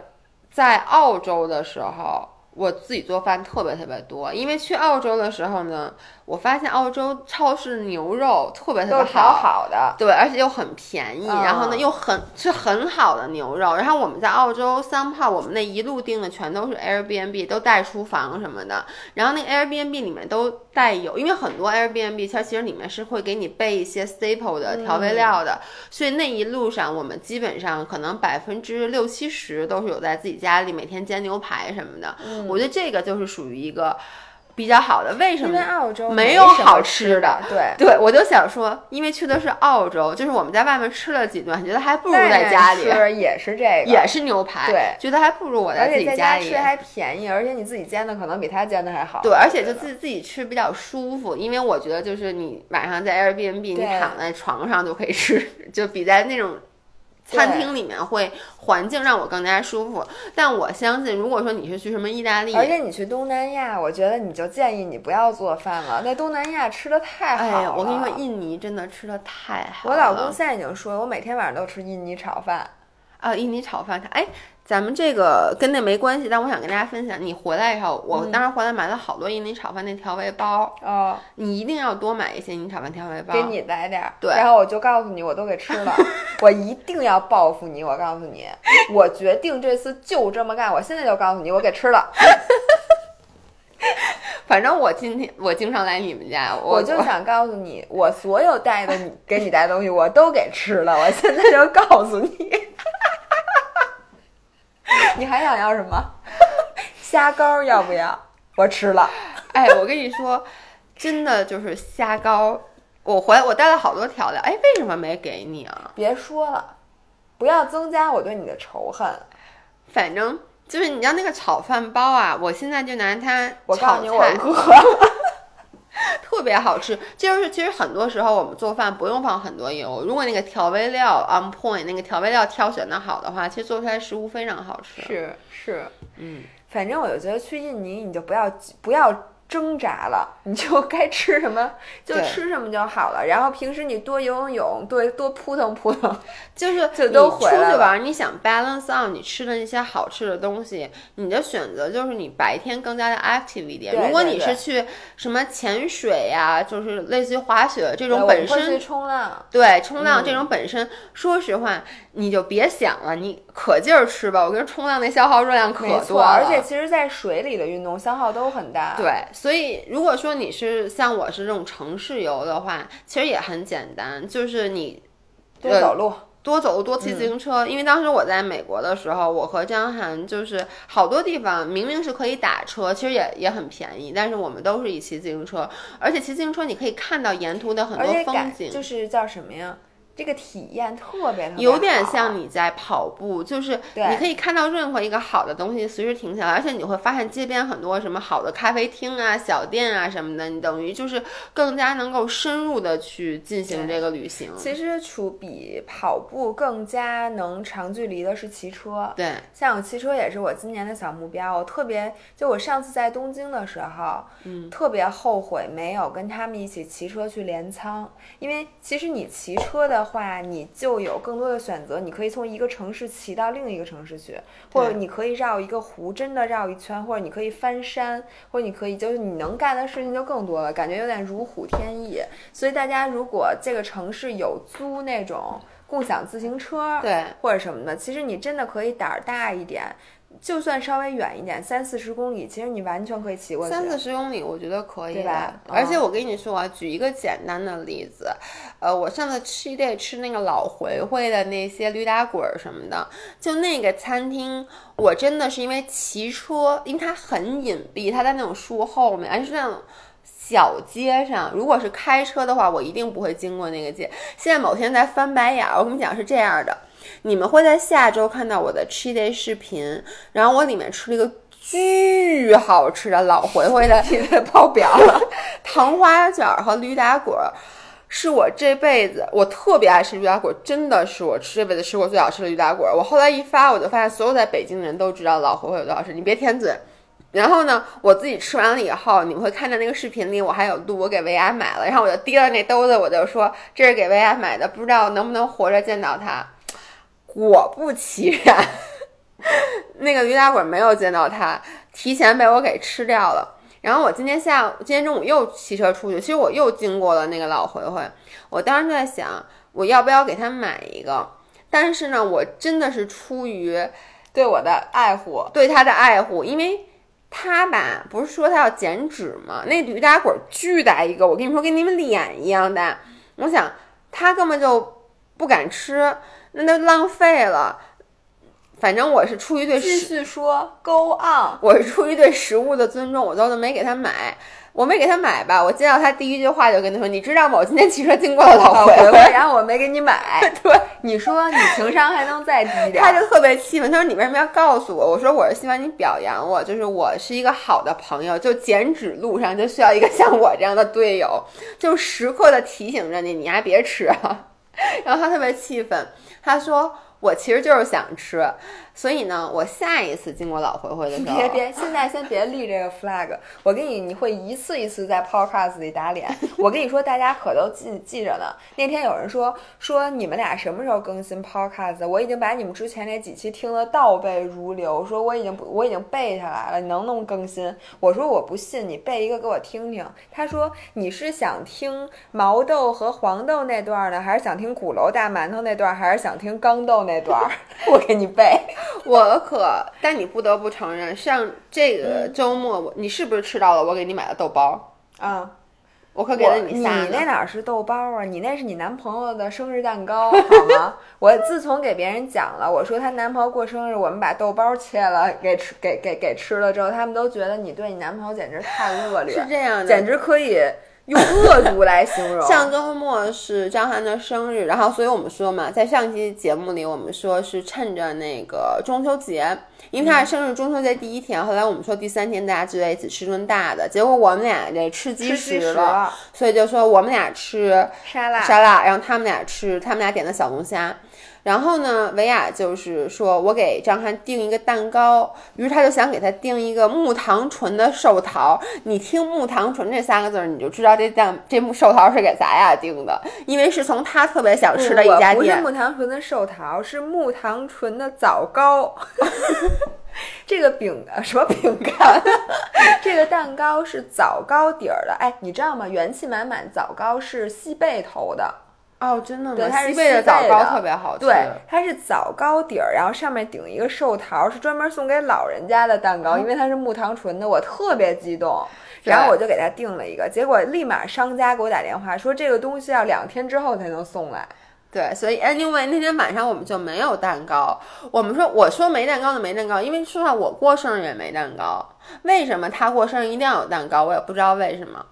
在澳洲的时候，我自己做饭特别特别多。因为去澳洲的时候呢，我发现澳洲超市牛肉特别特别好好的，对，而且又很便宜，然后呢嗯又很是很好的牛肉。然后我们在澳洲三炮，我们那一路订的全都是 Airbnb，都带厨房什么的。然后那个 Airbnb 里面都带有，因为很多 Airbnb 它其实里面是会给你备一些 staple 的调味料的，所以那一路上我们基本上可能百分之六七十都是有在自己家里每天煎牛排什么的。我觉得这个就是属于一个比较好的。为什么因为？澳洲没有好吃吃的 对。对，我就想说，因为去的是澳洲，就是我们在外面吃了几顿，觉得还不如在家里，吃也是这个，也是牛排，对觉得还不如我在自己家里吃。还便宜，而且你自己煎的可能比他煎的还好。对，而且就自己自己吃比较舒服，因为我觉得就是你晚上在 Airbnb，你躺在床上就可以吃，就比在那种餐厅里面会环境让我更加舒服。但我相信，如果说你是去什么意大利，而且你去东南亚，我觉得你就建议你不要做饭了。在东南亚吃的太好了。哎呀，我跟你说，印尼真的吃的太好了。我老公现在已经说，我每天晚上都吃印尼炒饭。啊，印尼炒饭，他哎，咱们这个跟那没关系，但我想跟大家分享，你回来以后，我当时回来买了好多印尼炒饭那调味包，哦，你一定要多买一些印尼炒饭调味包。给你来点儿。对然后我就告诉你，我都给吃了。我一定要报复你，我告诉你，我决定这次就这么干。我现在就告诉你，我给吃了。反正我今天我经常来你们家，我 我就想告诉你，我所有带的你给你带的东西，我都给吃了。我现在就告诉你，你还想要什么？虾膏要不要？我吃了。哎，我跟你说，真的就是虾膏，我回来我带了好多调料，哎，为什么没给你啊？别说了，不要增加我对你的仇恨。反正就是你知道那个炒饭包啊，我现在就拿它我告炒诉你，我菜。饿。特别好吃。就是其实很多时候我们做饭不用放很多油，如果那个调味料 on point，那个调味料挑选的好的话，其实做出来食物非常好吃。是是，嗯，反正我就觉得去印尼你就不要不要挣扎了，你就该吃什么就吃什么就好了。然后平时你多游泳泳，多多扑腾扑腾，就是就都你出回来了去玩，你想 balance out 你吃的那些好吃的东西，你的选择就是你白天更加的 active 一点。对如果你是去什么潜水呀、就是类似于滑雪这种本身。冲浪。对冲浪嗯这种本身，说实话，你就别想了，你可劲儿吃吧。我跟你说冲浪那消耗热量可，多了，而且其实，在水里的运动消耗都很大。对，所以如果说你是像我是这种城市游的话，其实也很简单，就是你多走路。多走路，多骑自行车。因为当时我在美国的时候，我和张涵就是好多地方明明是可以打车，其实也也很便宜，但是我们都是以骑自行车，而且骑自行车你可以看到沿途的很多风景。就是叫什么呀？这个体验特别特别有点像你在跑步，就是你可以看到任何一个好的东西，随时停下来，而且你会发现街边很多什么好的咖啡厅啊、小店啊什么的，你等于就是更加能够深入的去进行这个旅行。其实除比跑步更加能长距离的是骑车。对，像我骑车也是我今年的小目标。我特别就我上次在东京的时候，嗯，特别后悔没有跟他们一起骑车去镰仓，因为其实你骑车的话，你就有更多的选择，你可以从一个城市骑到另一个城市去，或者你可以绕一个湖真的绕一圈，或者你可以翻山，或者你可以就是你能干的事情就更多了，感觉有点如虎添翼。所以大家如果这个城市有租那种共享自行车，对，或者什么的，其实你真的可以胆儿大一点，就算稍微远一点，三四十公里，其实你完全可以骑过去。三四十公里，我觉得可以对吧而且嗯我跟你说啊，举一个简单的例子，呃，我上次吃 day 吃那个老回回的那些驴打滚儿什么的，就那个餐厅，我真的是因为骑车，因为它很隐蔽，它在那种树后面，而且是那种。小街上，如果是开车的话，我一定不会经过那个街。现在某天在翻白眼儿，我跟你讲是这样的，你们会在下周看到我的 cheat day 视频，然后我里面吃了一个巨好吃的老回回的你的 爆表了，糖花卷儿和驴打滚儿，是我这辈子我特别爱吃驴打滚儿，真的是我吃这辈子吃过最好吃的驴打滚儿。我后来一发，我就发现所有在北京的人都知道老回回有多好吃，你别舔嘴。然后呢，我自己吃完了以后，你们会看到那个视频里，我还有录我给维亚买了，然后我就提了那兜子，我就说这是给维亚买的，不知道能不能活着见到他。果不其然，那个驴打滚没有见到他，提前被我给吃掉了。然后我今天下午、今天中午又骑车出去，其实我又经过了那个老回回，我当时就在想，我要不要给他买一个？但是呢，我真的是出于对我的爱护。对他的爱护，因为他吧，不是说他要减脂吗？那驴打滚巨大一个，我跟你说，跟你们脸一样大。我想他根本就不敢吃，那都浪费了。反正我是出于对继，续说，Go on。我是出于对食物的尊重，我都没给他买。我没给他买吧，我见到他第一句话就跟他说：“你知道吗？我今天骑车经过了老回回回。然后我没给你买。对，你说你情商还能再低点儿？他就特别气愤，他说：“你为什么要告诉我？”我说：“我是希望你表扬我，就是我是一个好的朋友，就减脂路上就需要一个像我这样的队友，就时刻的提醒着你，你还别吃啊。”然后他特别气愤，他说：“我其实就是想吃，所以呢，我下一次经过老回回的时候，别别，现在先别立这个 flag。我跟你，你会一次一次在 podcast 里打脸。我跟你说，大家可都记记着呢。那天有人说说你们俩什么时候更新 podcast？我已经把你们之前那几期听得倒背如流，说我已经我已经背下来了，你能不能更新？我说我不信，你背一个给我听听。他说你是想听毛豆和黄豆那段呢，还是想听鼓楼大馒头那段，还是想听刚豆那段？我给你背。我可，但你不得不承认，像这个周末我你是不是吃到了我给你买的豆包？啊、我可给了我你仨你。那哪是豆包啊？你那是你男朋友的生日蛋糕，好吗？我自从给别人讲了，我说她男朋友过生日，我们把豆包切了给吃，给给给吃了之后，他们都觉得你对你男朋友简直太恶劣，是这样的，简直可以用恶毒来形容。上周末是张翰的生日，然后所以我们说嘛，在上期节目里我们说是趁着那个中秋节，因为他是生日中秋节第一天，后来我们说第三天大家聚在一起吃顿大的，结果我们俩这吃鸡吃鸡食了，食了所以就说我们俩吃沙拉，沙拉，然后他们俩吃他们俩点的小龙虾。然后呢，维亚就是说我给张翰订一个蛋糕，于是他就想给他订一个木糖醇的寿桃。你听“木糖醇”这三个字儿，你就知道这蛋这木寿桃是给咱俩订的，因为是从他特别想吃的一家店。不是木糖醇的寿桃，是木糖醇的枣糕。这个饼什么饼干？这个蛋糕是枣糕底儿的。哎，你知道吗？元气满满枣糕是西贝投的。哦，真的吗？对，它是西贝的枣糕特别好吃。对，它是枣糕底儿，然后上面顶一个寿桃，是专门送给老人家的蛋糕，因为它是木糖醇的，我特别激动。然后我就给他订了一个，结果立马商家给我打电话说这个东西要两天之后才能送来。对，所以 anyway 那天晚上我们就没有蛋糕。我们说我说没蛋糕就没蛋糕，因为说实话我过生日也没蛋糕。为什么他过生日一定要有蛋糕？我也不知道为什么。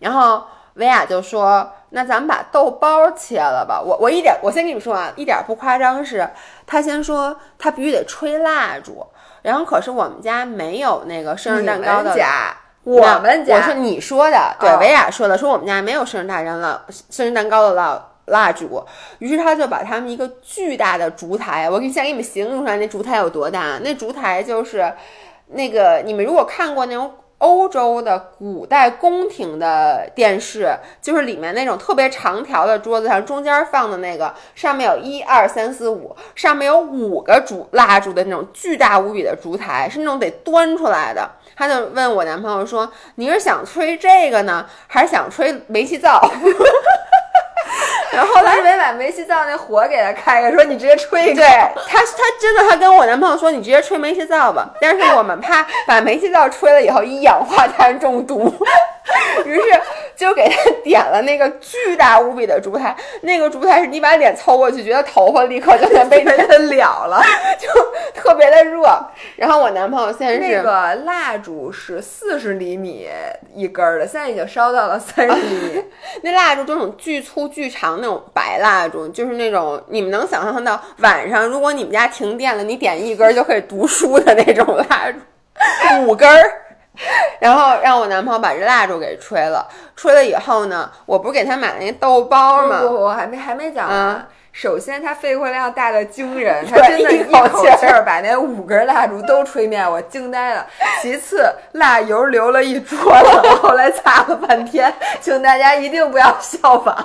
然后。维亚就说：“那咱们把豆包切了吧。”我我一点，我先跟你们说啊，一点不夸张。是他先说他必须得吹蜡烛，然后可是我们家没有那个生日蛋糕的。家，我们家。我说你说的，对，维亚说的，说我们家没有生日大人了，生日蛋糕的蜡蜡烛。于是他就把他们一个巨大的烛台，我给你先给你们形容出来那烛台有多大。那烛台就是那个你们如果看过那种。欧洲的古代宫廷的电视，就是里面那种特别长条的桌子上，中间放的那个，上面有一二三四五，上面有五个烛蜡烛的那种巨大无比的烛台，是那种得端出来的。他就问我男朋友说：“你是想吹这个呢，还是想吹煤气灶？” 然后他没把煤气灶那火给他开开，说你直接吹一。对他，他真的，他跟我男朋友说，你直接吹煤气灶吧。但是我们怕把煤气灶吹了以后一氧化碳中毒，于是就给他点了那个巨大无比的烛台。那个烛台是你把脸凑过去，觉得头发立刻就能被 他燎了，就特别的热。然后我男朋友现在是那个蜡烛是四十厘米一根的，现在已经烧到了三十厘米。那蜡烛这种巨粗巨长。那种白蜡烛，就是那种你们能想象到晚上，如果你们家停电了，你点一根就可以读书的那种蜡烛，五根儿。然后让我男朋友把这蜡烛给吹了，吹了以后呢，我不是给他买了那豆包吗？我还没还没讲完。首先，他肺活量大的惊人，他真的一口气儿把那五根蜡烛都吹灭，我惊呆了。其次，蜡油流了一桌子，后来擦了半天，请大家一定不要效仿。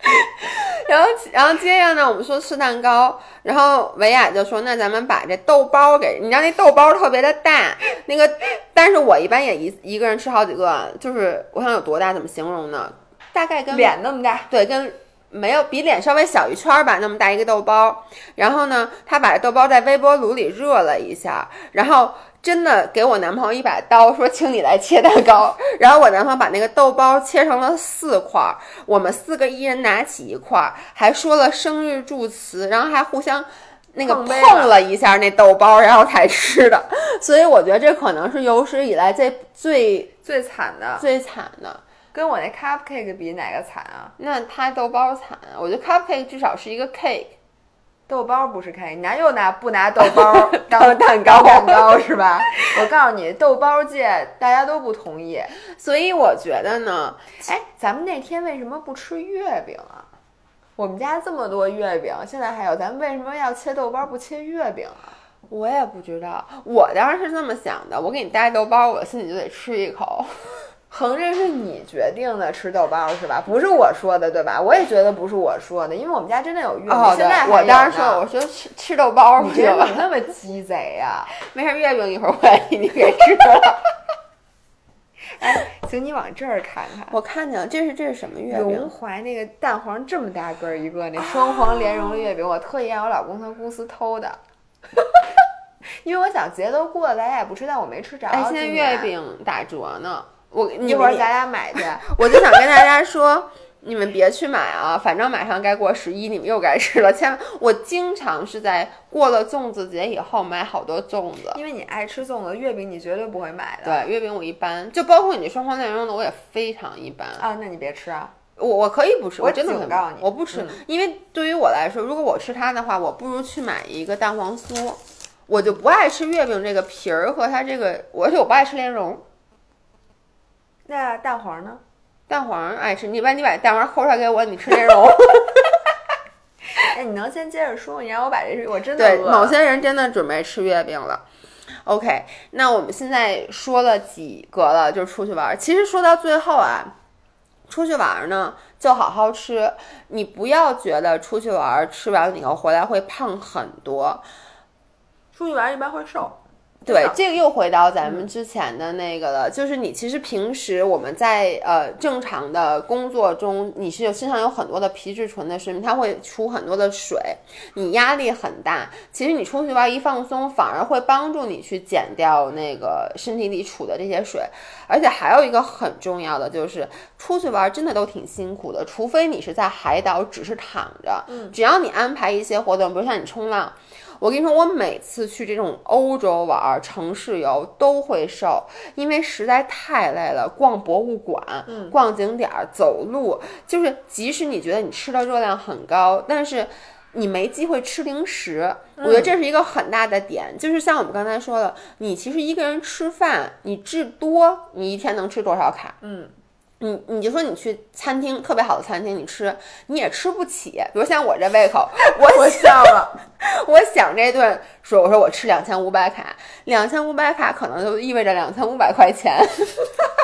然后，然后接着呢，我们说吃蛋糕，然后维亚就说：“那咱们把这豆包给你，知道那豆包特别的大，那个，但是我一般也一一个人吃好几个，就是我想有多大，怎么形容呢？大概跟脸那么大，对，跟没有比脸稍微小一圈吧，那么大一个豆包。然后呢，他把豆包在微波炉里热了一下，然后。”真的给我男朋友一把刀，说请你来切蛋糕。然后我男朋友把那个豆包切成了四块，我们四个一人拿起一块，还说了生日祝词，然后还互相那个碰了一下那豆包，然后才吃的。所以我觉得这可能是有史以来最最最惨的，最惨的。跟我那 cupcake 比，哪个惨啊？那他豆包惨，我觉得 cupcake 至少是一个 cake。豆包不是开，你拿又拿不拿豆包 当蛋糕蛋糕是吧？我告诉你，豆包界大家都不同意，所以我觉得呢，哎，咱们那天为什么不吃月饼啊？我们家这么多月饼，现在还有，咱们为什么要切豆包不切月饼啊？我也不知道，我当时是这么想的，我给你带豆包，我心里就得吃一口。横着是你决定的吃豆包是吧？不是我说的对吧？我也觉得不是我说的，因为我们家真的有月饼。现在我当时说，我说吃吃豆包，你怎么那么鸡贼呀？没事，月饼一会儿我给你给吃了。哎，请你往这儿看看，我看见了，这是这是什么月饼？荣怀那个蛋黄这么大个儿一个，那双黄莲蓉的月饼，我特意让我老公从公司偷的，因为我想节都过了，咱家也不吃，但我没吃着。哎，现在月饼打折呢。我一会儿咱俩买去，我就想跟大家说，你们别去买啊，反正马上该过十一，你们又该吃了。千万，我经常是在过了粽子节以后买好多粽子，因为你爱吃粽子，月饼你绝对不会买的。对，月饼我一般，就包括你双黄莲蓉的，我也非常一般啊。那你别吃啊，我我可以不吃，我真的警告你，我不吃，因为对于我来说，如果我吃它的话，我不如去买一个蛋黄酥，我就不爱吃月饼这个皮儿和它这个，而且我不爱吃莲蓉。那蛋黄呢？蛋黄爱吃，你把你把蛋黄抠出来给我，你吃这肉。哎，你能先接着说？你让我把这，我真的对，某些人真的准备吃月饼了。OK，那我们现在说了几个了，就是出去玩儿。其实说到最后啊，出去玩儿呢，就好好吃。你不要觉得出去玩儿吃完了以后回来会胖很多。出去玩一般会瘦。对，这个又回到咱们之前的那个了，就是你其实平时我们在呃正常的工作中，你是有身上有很多的皮质醇的水平，它会出很多的水，你压力很大。其实你出去玩一放松，反而会帮助你去减掉那个身体里储的这些水。而且还有一个很重要的就是，出去玩真的都挺辛苦的，除非你是在海岛只是躺着，只要你安排一些活动，比如像你冲浪。我跟你说，我每次去这种欧洲玩儿、城市游都会瘦，因为实在太累了。逛博物馆、逛景点儿、走路，就是即使你觉得你吃的热量很高，但是你没机会吃零食。我觉得这是一个很大的点，就是像我们刚才说的，你其实一个人吃饭，你至多你一天能吃多少卡？嗯，你你就说你去餐厅特别好的餐厅，你吃你也吃不起。比如像我这胃口，我我笑了。我想这顿说，我说我吃两千五百卡，两千五百卡可能就意味着两千五百块钱，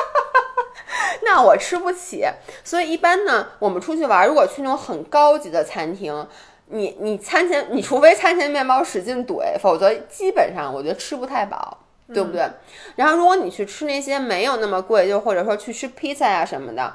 那我吃不起。所以一般呢，我们出去玩，如果去那种很高级的餐厅，你你餐前，你除非餐前面包使劲怼，否则基本上我觉得吃不太饱。对不对？然后如果你去吃那些没有那么贵，就或者说去吃披萨呀、什么的，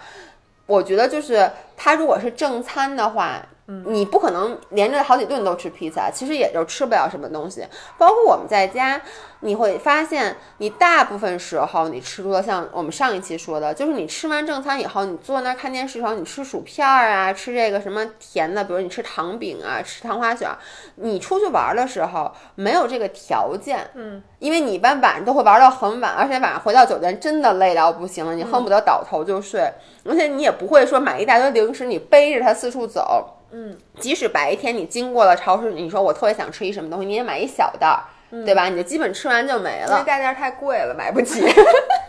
我觉得就是它如果是正餐的话，你不可能连着好几顿都吃披萨，其实也就吃不了什么东西。包括我们在家，你会发现，你大部分时候你吃多了，像我们上一期说的，就是你吃完正餐以后，你坐那儿看电视的时候，你吃薯片儿啊，吃这个什么甜的，比如你吃糖饼啊，吃糖花卷儿。你出去玩儿的时候没有这个条件，嗯，因为你一般晚上都会玩到很晚，而且晚上回到酒店真的累到不行了，你恨不得倒头就睡，而且你也不会说买一大堆零食，你背着它四处走。嗯，即使白天你经过了超市，你说我特别想吃一什么东西，你也买一小袋儿，对吧？你就基本吃完就没了。因为大件太贵了，买不起。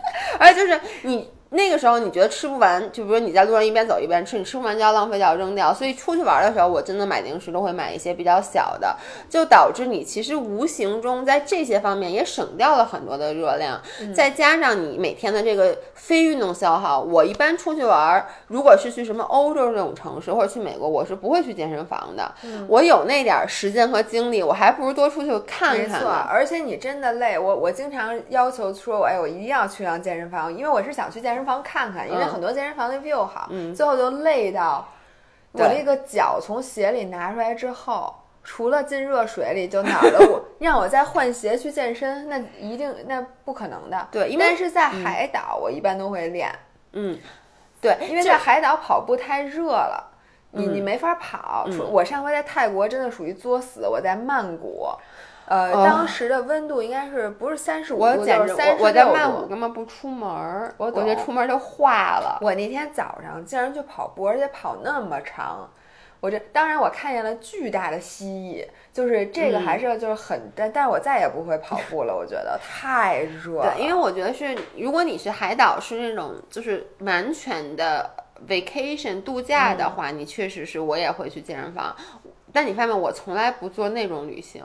而且就是你那个时候你觉得吃不完，就比如你在路上一边走一边吃，你吃不完就要浪费掉扔掉。所以出去玩的时候，我真的买零食都会买一些比较小的，就导致你其实无形中在这些方面也省掉了很多的热量。再加上你每天的这个非运动消耗，我一般出去玩，如果是去什么欧洲这种城市或者去美国，我是不会去健身房的。我有那点儿时间和精力，我还不如多出去看没错，看。而且你真的累，我我经常要求说，我哎，我一定要去趟健身房，因为我是想去健身房看看，因为嗯很多健身房的 view 好，嗯最后就累到我那个脚从鞋里拿出来之后。除了进热水里，就哪儿都不让我再换鞋去健身，那一定那不可能的。对因为但是在海岛，我一般都会练，嗯，对，因为在海岛跑步太热了，你嗯你没法跑。说我上回在泰国真的属于作死，我在曼谷，呃，哦当时的温度应该是不是三十五度，就是三十我我在曼谷度。根本不出门儿，我我觉得出门儿就化了。我那天早上竟然去跑步，而且跑那么长。我这当然我看见了巨大的蜥蜴，就是这个嗯还是就是很，但、但是我再也不会跑步了，我觉得太热了。对，因为我觉得是，如果你是海岛是那种就是完全的 vacation 度假的话，你确实是我也会去健身房。但你发现我从来不做那种旅行，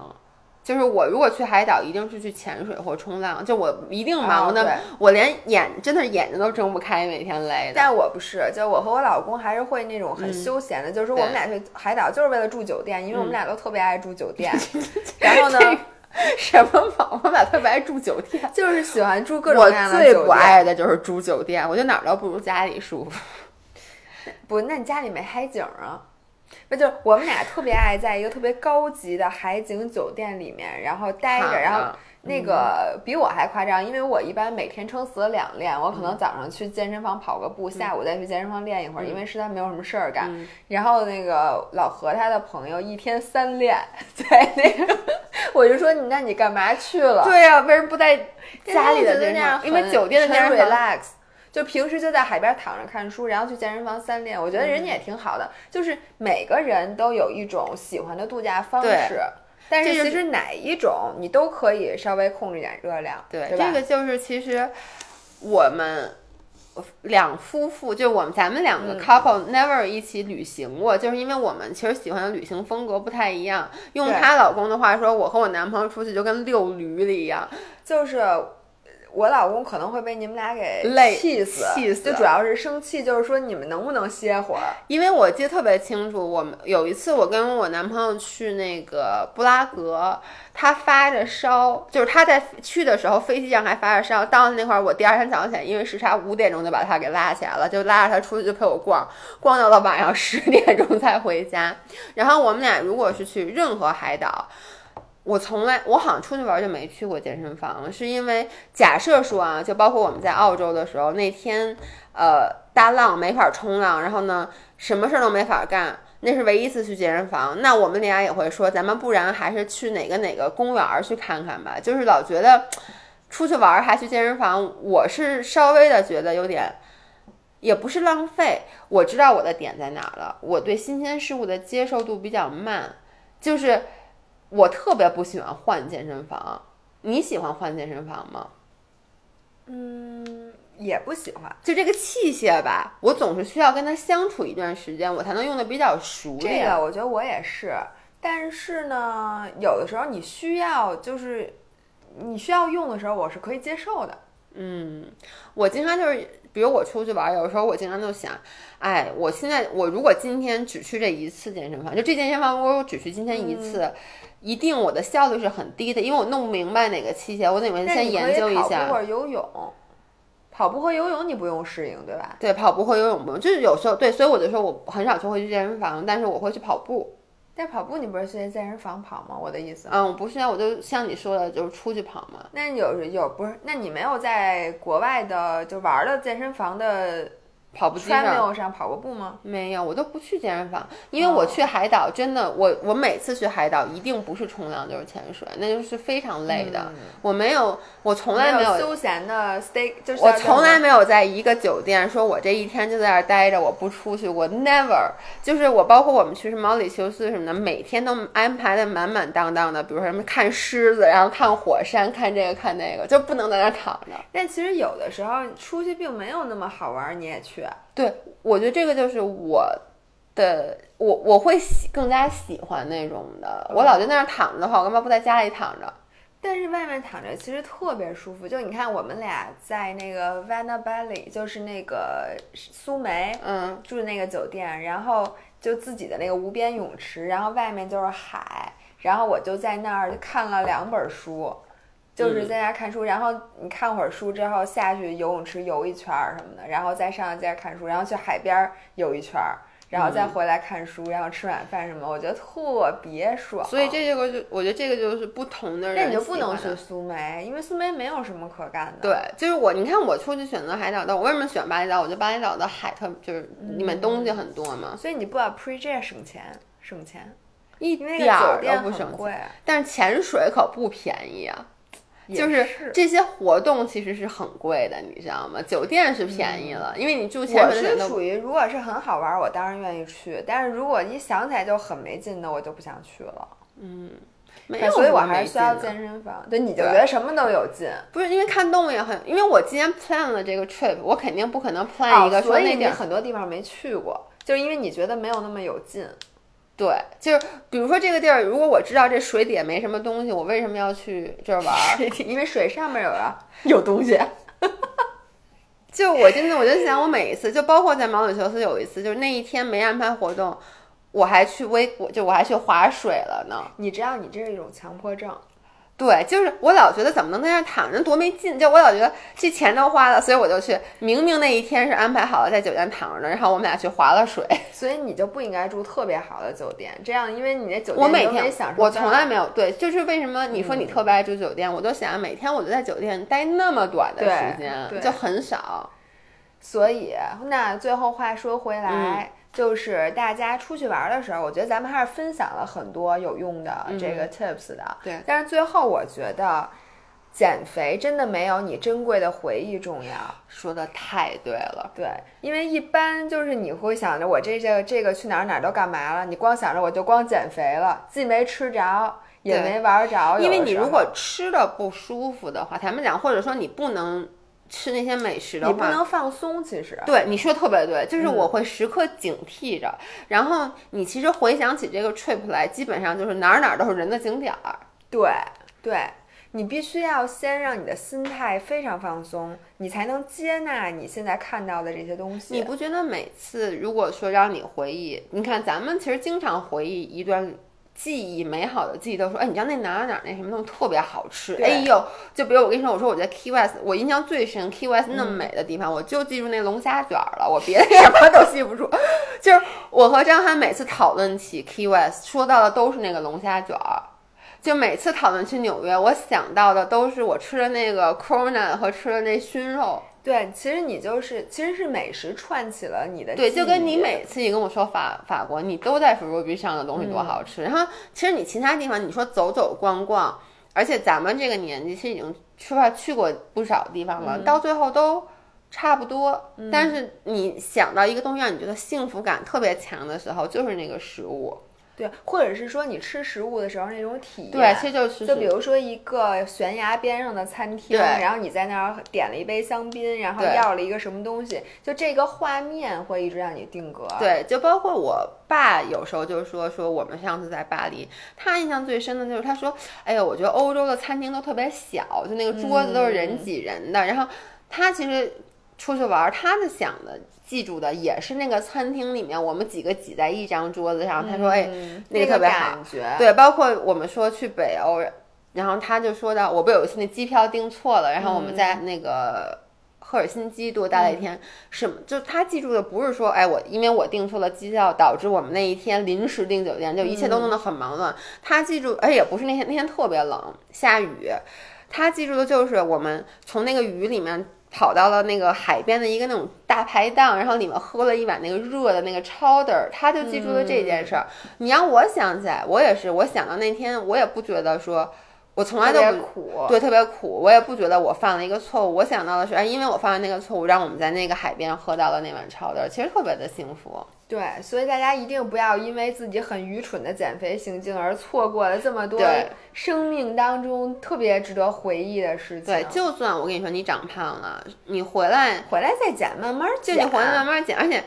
就是我如果去海岛，一定是去潜水或冲浪，就我一定忙的，哦我连眼真的是眼睛都睁不开，每天累的。但我不是，就我和我老公还是会那种很嗯休闲的，就是说我们俩去海岛就是为了住酒店，因为我们嗯俩都特别爱住酒店。然后呢，什么嘛，我们俩特别爱住酒店。就是喜欢住各种各样的我最不。爱的就是住酒店，我觉得哪儿都不如家里舒服。不，那你家里没海景啊？那就是我们俩特别爱在一个特别高级的海景酒店里面，然后待着，然后那个比我还夸张，因为我一般每天撑死了两练，我可嗯能早上去健身房跑个步，下午再去健身房练一会儿，因为实在没有什么事儿干。嗯然后那个老何他的朋友一天三练，在那个，我就说你那你干嘛去了？对呀、为什么不在家里的健身房？因为酒店的健 relax。就平时就在海边躺着看书，然后去健身房三练，我觉得人家嗯也挺好的。就是每个人都有一种喜欢的度假方对式，但是其实哪一种你都可以稍微控制点热量，对，对？这个就是其实我们两夫妇，就我们咱们两个 couple never 一起旅行过，就是因为我们其实喜欢的旅行风格不太一样。用她老公的话说，我和我男朋友出去就跟遛驴了一样。就是我老公可能会被你们俩给累气死，气死就主要是生气，就是说你们能不能歇会儿？因为我记得特别清楚，我们有一次我跟我男朋友去那个布拉格，他发着烧，就是他在去的时候飞机上还发着烧，到了那块儿我第二天早上起来，因为时差五点钟就把他给拉起来了，就拉着他出去就陪我逛，逛到了晚上十点钟才回家。然后我们俩如果是去任何海岛。我从来，我好像出去玩就没去过健身房，是因为假设说啊，就包括我们在澳洲的时候，那天呃大浪没法冲浪，然后呢什么事都没法干，那是唯一一次去健身房。那我们俩也会说，咱们不然还是去哪个哪个公园去看看吧。就是老觉得出去玩还去健身房，我是稍微的觉得有点，也不是浪费。我知道我的点在哪了，我对新鲜事物的接受度比较慢，就是。我特别不喜欢换健身房，你喜欢换健身房吗？嗯，也不喜欢。就这个器械吧，我总是需要跟它相处一段时间，我才能用的比较熟练这练。个我觉得我也是，但是呢，有的时候你需要就是你需要用的时候，我是可以接受的。嗯，我经常就是，比如我出去玩，有的时候我经常就想，哎，我现在我如果今天只去这一次健身房，就这健身房我只去今天一次，一定我的效率是很低的，因为我弄不明白哪个器械，我得先但你可研究一下跑步下。或游泳，跑步和游泳你不用适应，对吧？对，跑步和游泳不用，就是有时候对，所以我就说我很少就会去健身房，但是我会去跑步。但跑步你不是去健身房跑吗？我的意思。嗯，我不是啊，我就像你说的，就是出去跑嘛。那有有不是？那你没有在国外的就玩的健身房的跑步机上 treadmill 上跑过步吗？没有，我都不去健身房，因为我去海岛真的，我我每次去海岛一定不是冲浪就是潜水，那就是非常累的。我没有，我从来没有没休闲的 stay，就是我从来没有在一个酒店说，我这一天就在那儿待着，我不出去。我 never，就是我包括我们去什么毛里求斯什么的，每天都安排的满满当当的。比如说什么看狮子，然后看火山，看这个看那个，就不能在那儿躺着。但其实有的时候出去并没有那么好玩，你也去。对，我觉得这个就是我的，我我会喜更加喜欢那种的。我老在那儿躺着的话，我干嘛不在家里躺着？但是外面躺着其实特别舒服，就你看我们俩在那个 Valley，就是那个苏梅嗯，住的那个酒店，然后就自己的那个无边泳池，然后外面就是海，然后我就在那儿看了两本书，就是在家看书，然后你看会儿书之后下去游泳池游一圈儿什么的，然后再上来接着看书，然后去海边儿游一圈儿。然后再回来看书，然后吃晚饭什么，我觉得特别爽。所以这个就我觉得这个就是不同的人，那你就不能去。苏梅，因为苏梅没有什么可干的。对，就是我，你看我出去选择海岛，但我为什么选巴厘岛？我觉得巴厘岛的海特就是里面东西很多嘛，所以你不把 pre jet 省钱，省钱，一点儿都不省贵钱。。但是潜水可不便宜啊。也就是是这些活动其实是很贵的，你知道吗？酒店是便宜了，因为你住潜我是水的属于，如果是很好玩，我当然愿意去。但是如果一想起来就很没劲的，我就不想去了。没有所以我还是需要健身房。对，你就觉得什么都有劲。不是因为看动物也很，因为我今天 plan 了这个 trip，我肯定不可能 plan 一个哦，所以那地儿、很多地方没去过，就是因为你觉得没有那么有劲。对，就是比如说这个地儿，如果我知道这水底下没什么东西，我为什么要去这儿玩儿？因为水上面有啊，有东西。就我真的，我就想，我每一次，就包括在毛里求斯有一次，就是那一天没安排活动，我还去微，我就我还去划水了呢。你知道你这是一种强迫症。对，就是我老觉得怎么能在那儿躺着多没劲，就我老觉得这钱都花了，所以我就去。明明那一天是安排好了在酒店躺着，然后我们俩去划了水。所以你就不应该住特别好的酒店，这样因为你那酒店我每天我从来没有对，就是为什么你说你特别爱住酒店，我都想每天我就在酒店待那么短的时间，对就很少。所以，那最后话说回嗯来，就是大家出去玩的时候，我觉得咱们还是分享了很多有用的这个 tips 的。嗯对但是最后我觉得，减肥真的没有你珍贵的回忆重要。说的太对了，对，因为一般就是你会想着我这这个这个去哪儿哪儿都干嘛了，你光想着我就光减肥了，既没吃着，也没玩着。因为你如果吃的不舒服的话，坦白讲，或者说你不能吃那些美食的话，你不能放松。其实，对你说特别对，就是嗯我会时刻警惕着。然后你其实回想起这个 trip 来，基本上就是哪儿哪儿都是人的景点儿。对对，你必须要先让你的心态非常放松，你才能接纳你现在看到的这些东西。你不觉得每次如果说让你回忆，你看咱们其实经常回忆一段。记忆美好的记忆都说，哎，你知道那哪儿哪儿那什么东西特别好吃，对哎呦，就比如我跟你说，我说我在 Key West，我印象最深，Key West 那么嗯美的地方，我就记住那龙虾卷儿了，我别的什么都记不住。就是我和张涵每次讨论起 Key West，说到的都是那个龙虾卷儿。就每次讨论去纽约，我想到的都是我吃的那个 Corona 和吃的那熏肉。对，其实你就是其实是美食串起了你的对，就跟你每次你跟我说法法国，你都在 f r u b y 上的东西多好吃。然后其实你其他地方你说走走逛逛，而且咱们这个年纪其实已经出发去过不少地方了，到最后都差不多。但是你想到一个东西让你觉得幸福感特别强的时候，就是那个食物。对，或者是说你吃食物的时候那种体验。对，其实就是就比如说一个悬崖边上的餐厅，然后你在那儿点了一杯香槟，然后要了一个什么东西，就这个画面会一直让你定格。对，就包括我爸有时候就说说我们上次在巴黎，他印象最深的就是他说，哎呀，我觉得欧洲的餐厅都特别小，就那个桌子都是人挤人的。然后他其实出去玩儿，他的想的记住的也是那个餐厅里面我们几个挤在一张桌子上。他说，哎，嗯那个特别好感觉。对，包括我们说去北欧，然后他就说到，我不有一次那机票订错了，然后我们在那个赫尔辛基多待了一天，什么就他记住的不是说，哎，我因为我订错了机票，导致我们那一天临时订酒店，就一切都弄得很忙乱。他记住，而且也不是那天那天特别冷，下雨，他记住的就是我们从那个雨里面。跑到了那个海边的一个那种大排档，然后里面喝了一碗那个热的那个 chowder，他就记住了这件事儿。你让我想起来，我也是，我想到那天，我也不觉得说，我从来特别都不苦。对特别苦，我也不觉得我犯了一个错误。我想到的是，哎，因为我犯了那个错误，让我们在那个海边喝到了那碗 chowder，其实特别的幸福。对，所以大家一定不要因为自己很愚蠢的减肥行径而错过了这么多生命当中特别值得回忆的事情。对，就算我跟你说你长胖了，你回来回来再减，慢慢减。就你回来慢慢减，而且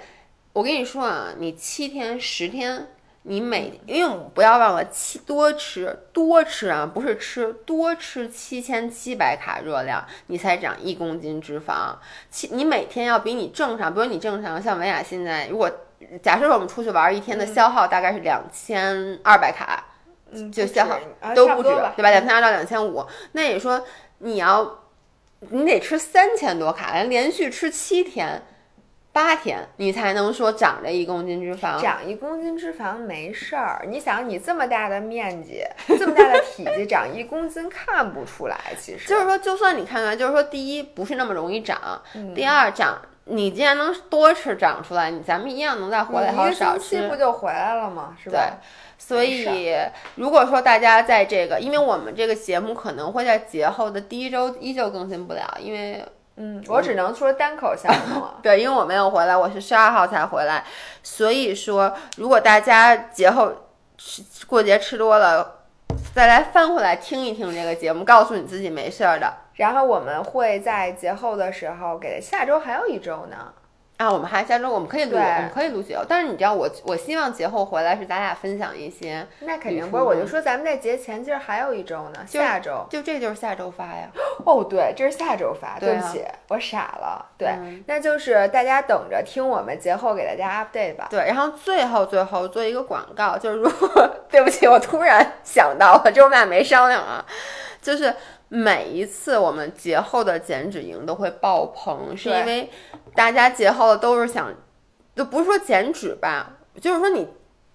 我跟你说啊，你七天十天。你每，因为不要忘了七多吃多吃啊，不是吃多吃七千七百卡热量，你才长一公斤脂肪。七，你每天要比你正常，比如你正常像文雅现在，如果假设说我们出去玩一天的消耗大概是两千二百卡，嗯，就消耗啊都不止差多吧，对吧？两千二到两千五，那你说你要你得吃三千多卡，连续吃七天。八天，你才能说长这一公斤脂肪。长一公斤脂肪没事儿，你想你这么大的面积，这么大的体积，长一公斤看不出来。其实就是说，就算你看看，就是说，第一不是那么容易长，嗯第二长，你既然能多吃长出来，你咱们一样能再回来好少吃星期不。就回来了吗？是对吧？，所以如果说大家在这个，因为我们这个节目可能会在节后的第一周依旧更新不了，因为嗯，我只能说单口相声了。对，因为我没有回来，我是十二号才回来，所以说如果大家节后吃过节吃多了，再来翻回来听一听这个节目，告诉你自己没事儿的。然后我们会在节后的时候给下周还有一周呢。啊，我们还下周我们可以录，我们可以录节目，但是你知道我我希望节后回来是咱俩分享一些，那肯定不是，我就说咱们在节前其实还有一周呢，下周。就这就是下周发呀。哦，对，这是下周发，对啊对不起，我傻了。对，嗯那就是大家等着听我们节后给大家 update 吧。对，然后最后最后做一个广告，就是如果 对不起，我突然想到了，这我们俩没商量啊，就是每一次我们节后的减脂营都会爆棚，是因为大家节后都是想，就不是说减脂吧，就是说你。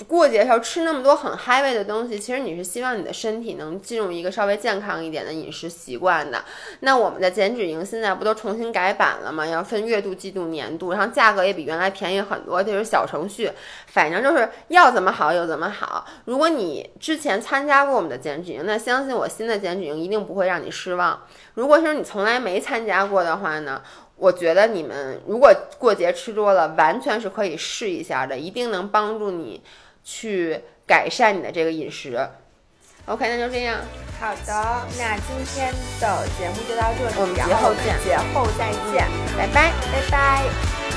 过节的时候吃那么多很嗨味的东西，其实你是希望你的身体能进入一个稍微健康一点的饮食习惯的。那我们的减脂营现在不都重新改版了吗？要分月度、季度、年度，然后价格也比原来便宜很多，就是小程序。反正就是要怎么好有怎么好。如果你之前参加过我们的减脂营，那相信我，新的减脂营一定不会让你失望。如果是你从来没参加过的话呢，我觉得你们如果过节吃多了，完全是可以试一下的，一定能帮助你去改善你的这个饮食。OK，那就这样。好的，那今天的节目就到这里，我们节后后见节后再见，拜拜。拜拜。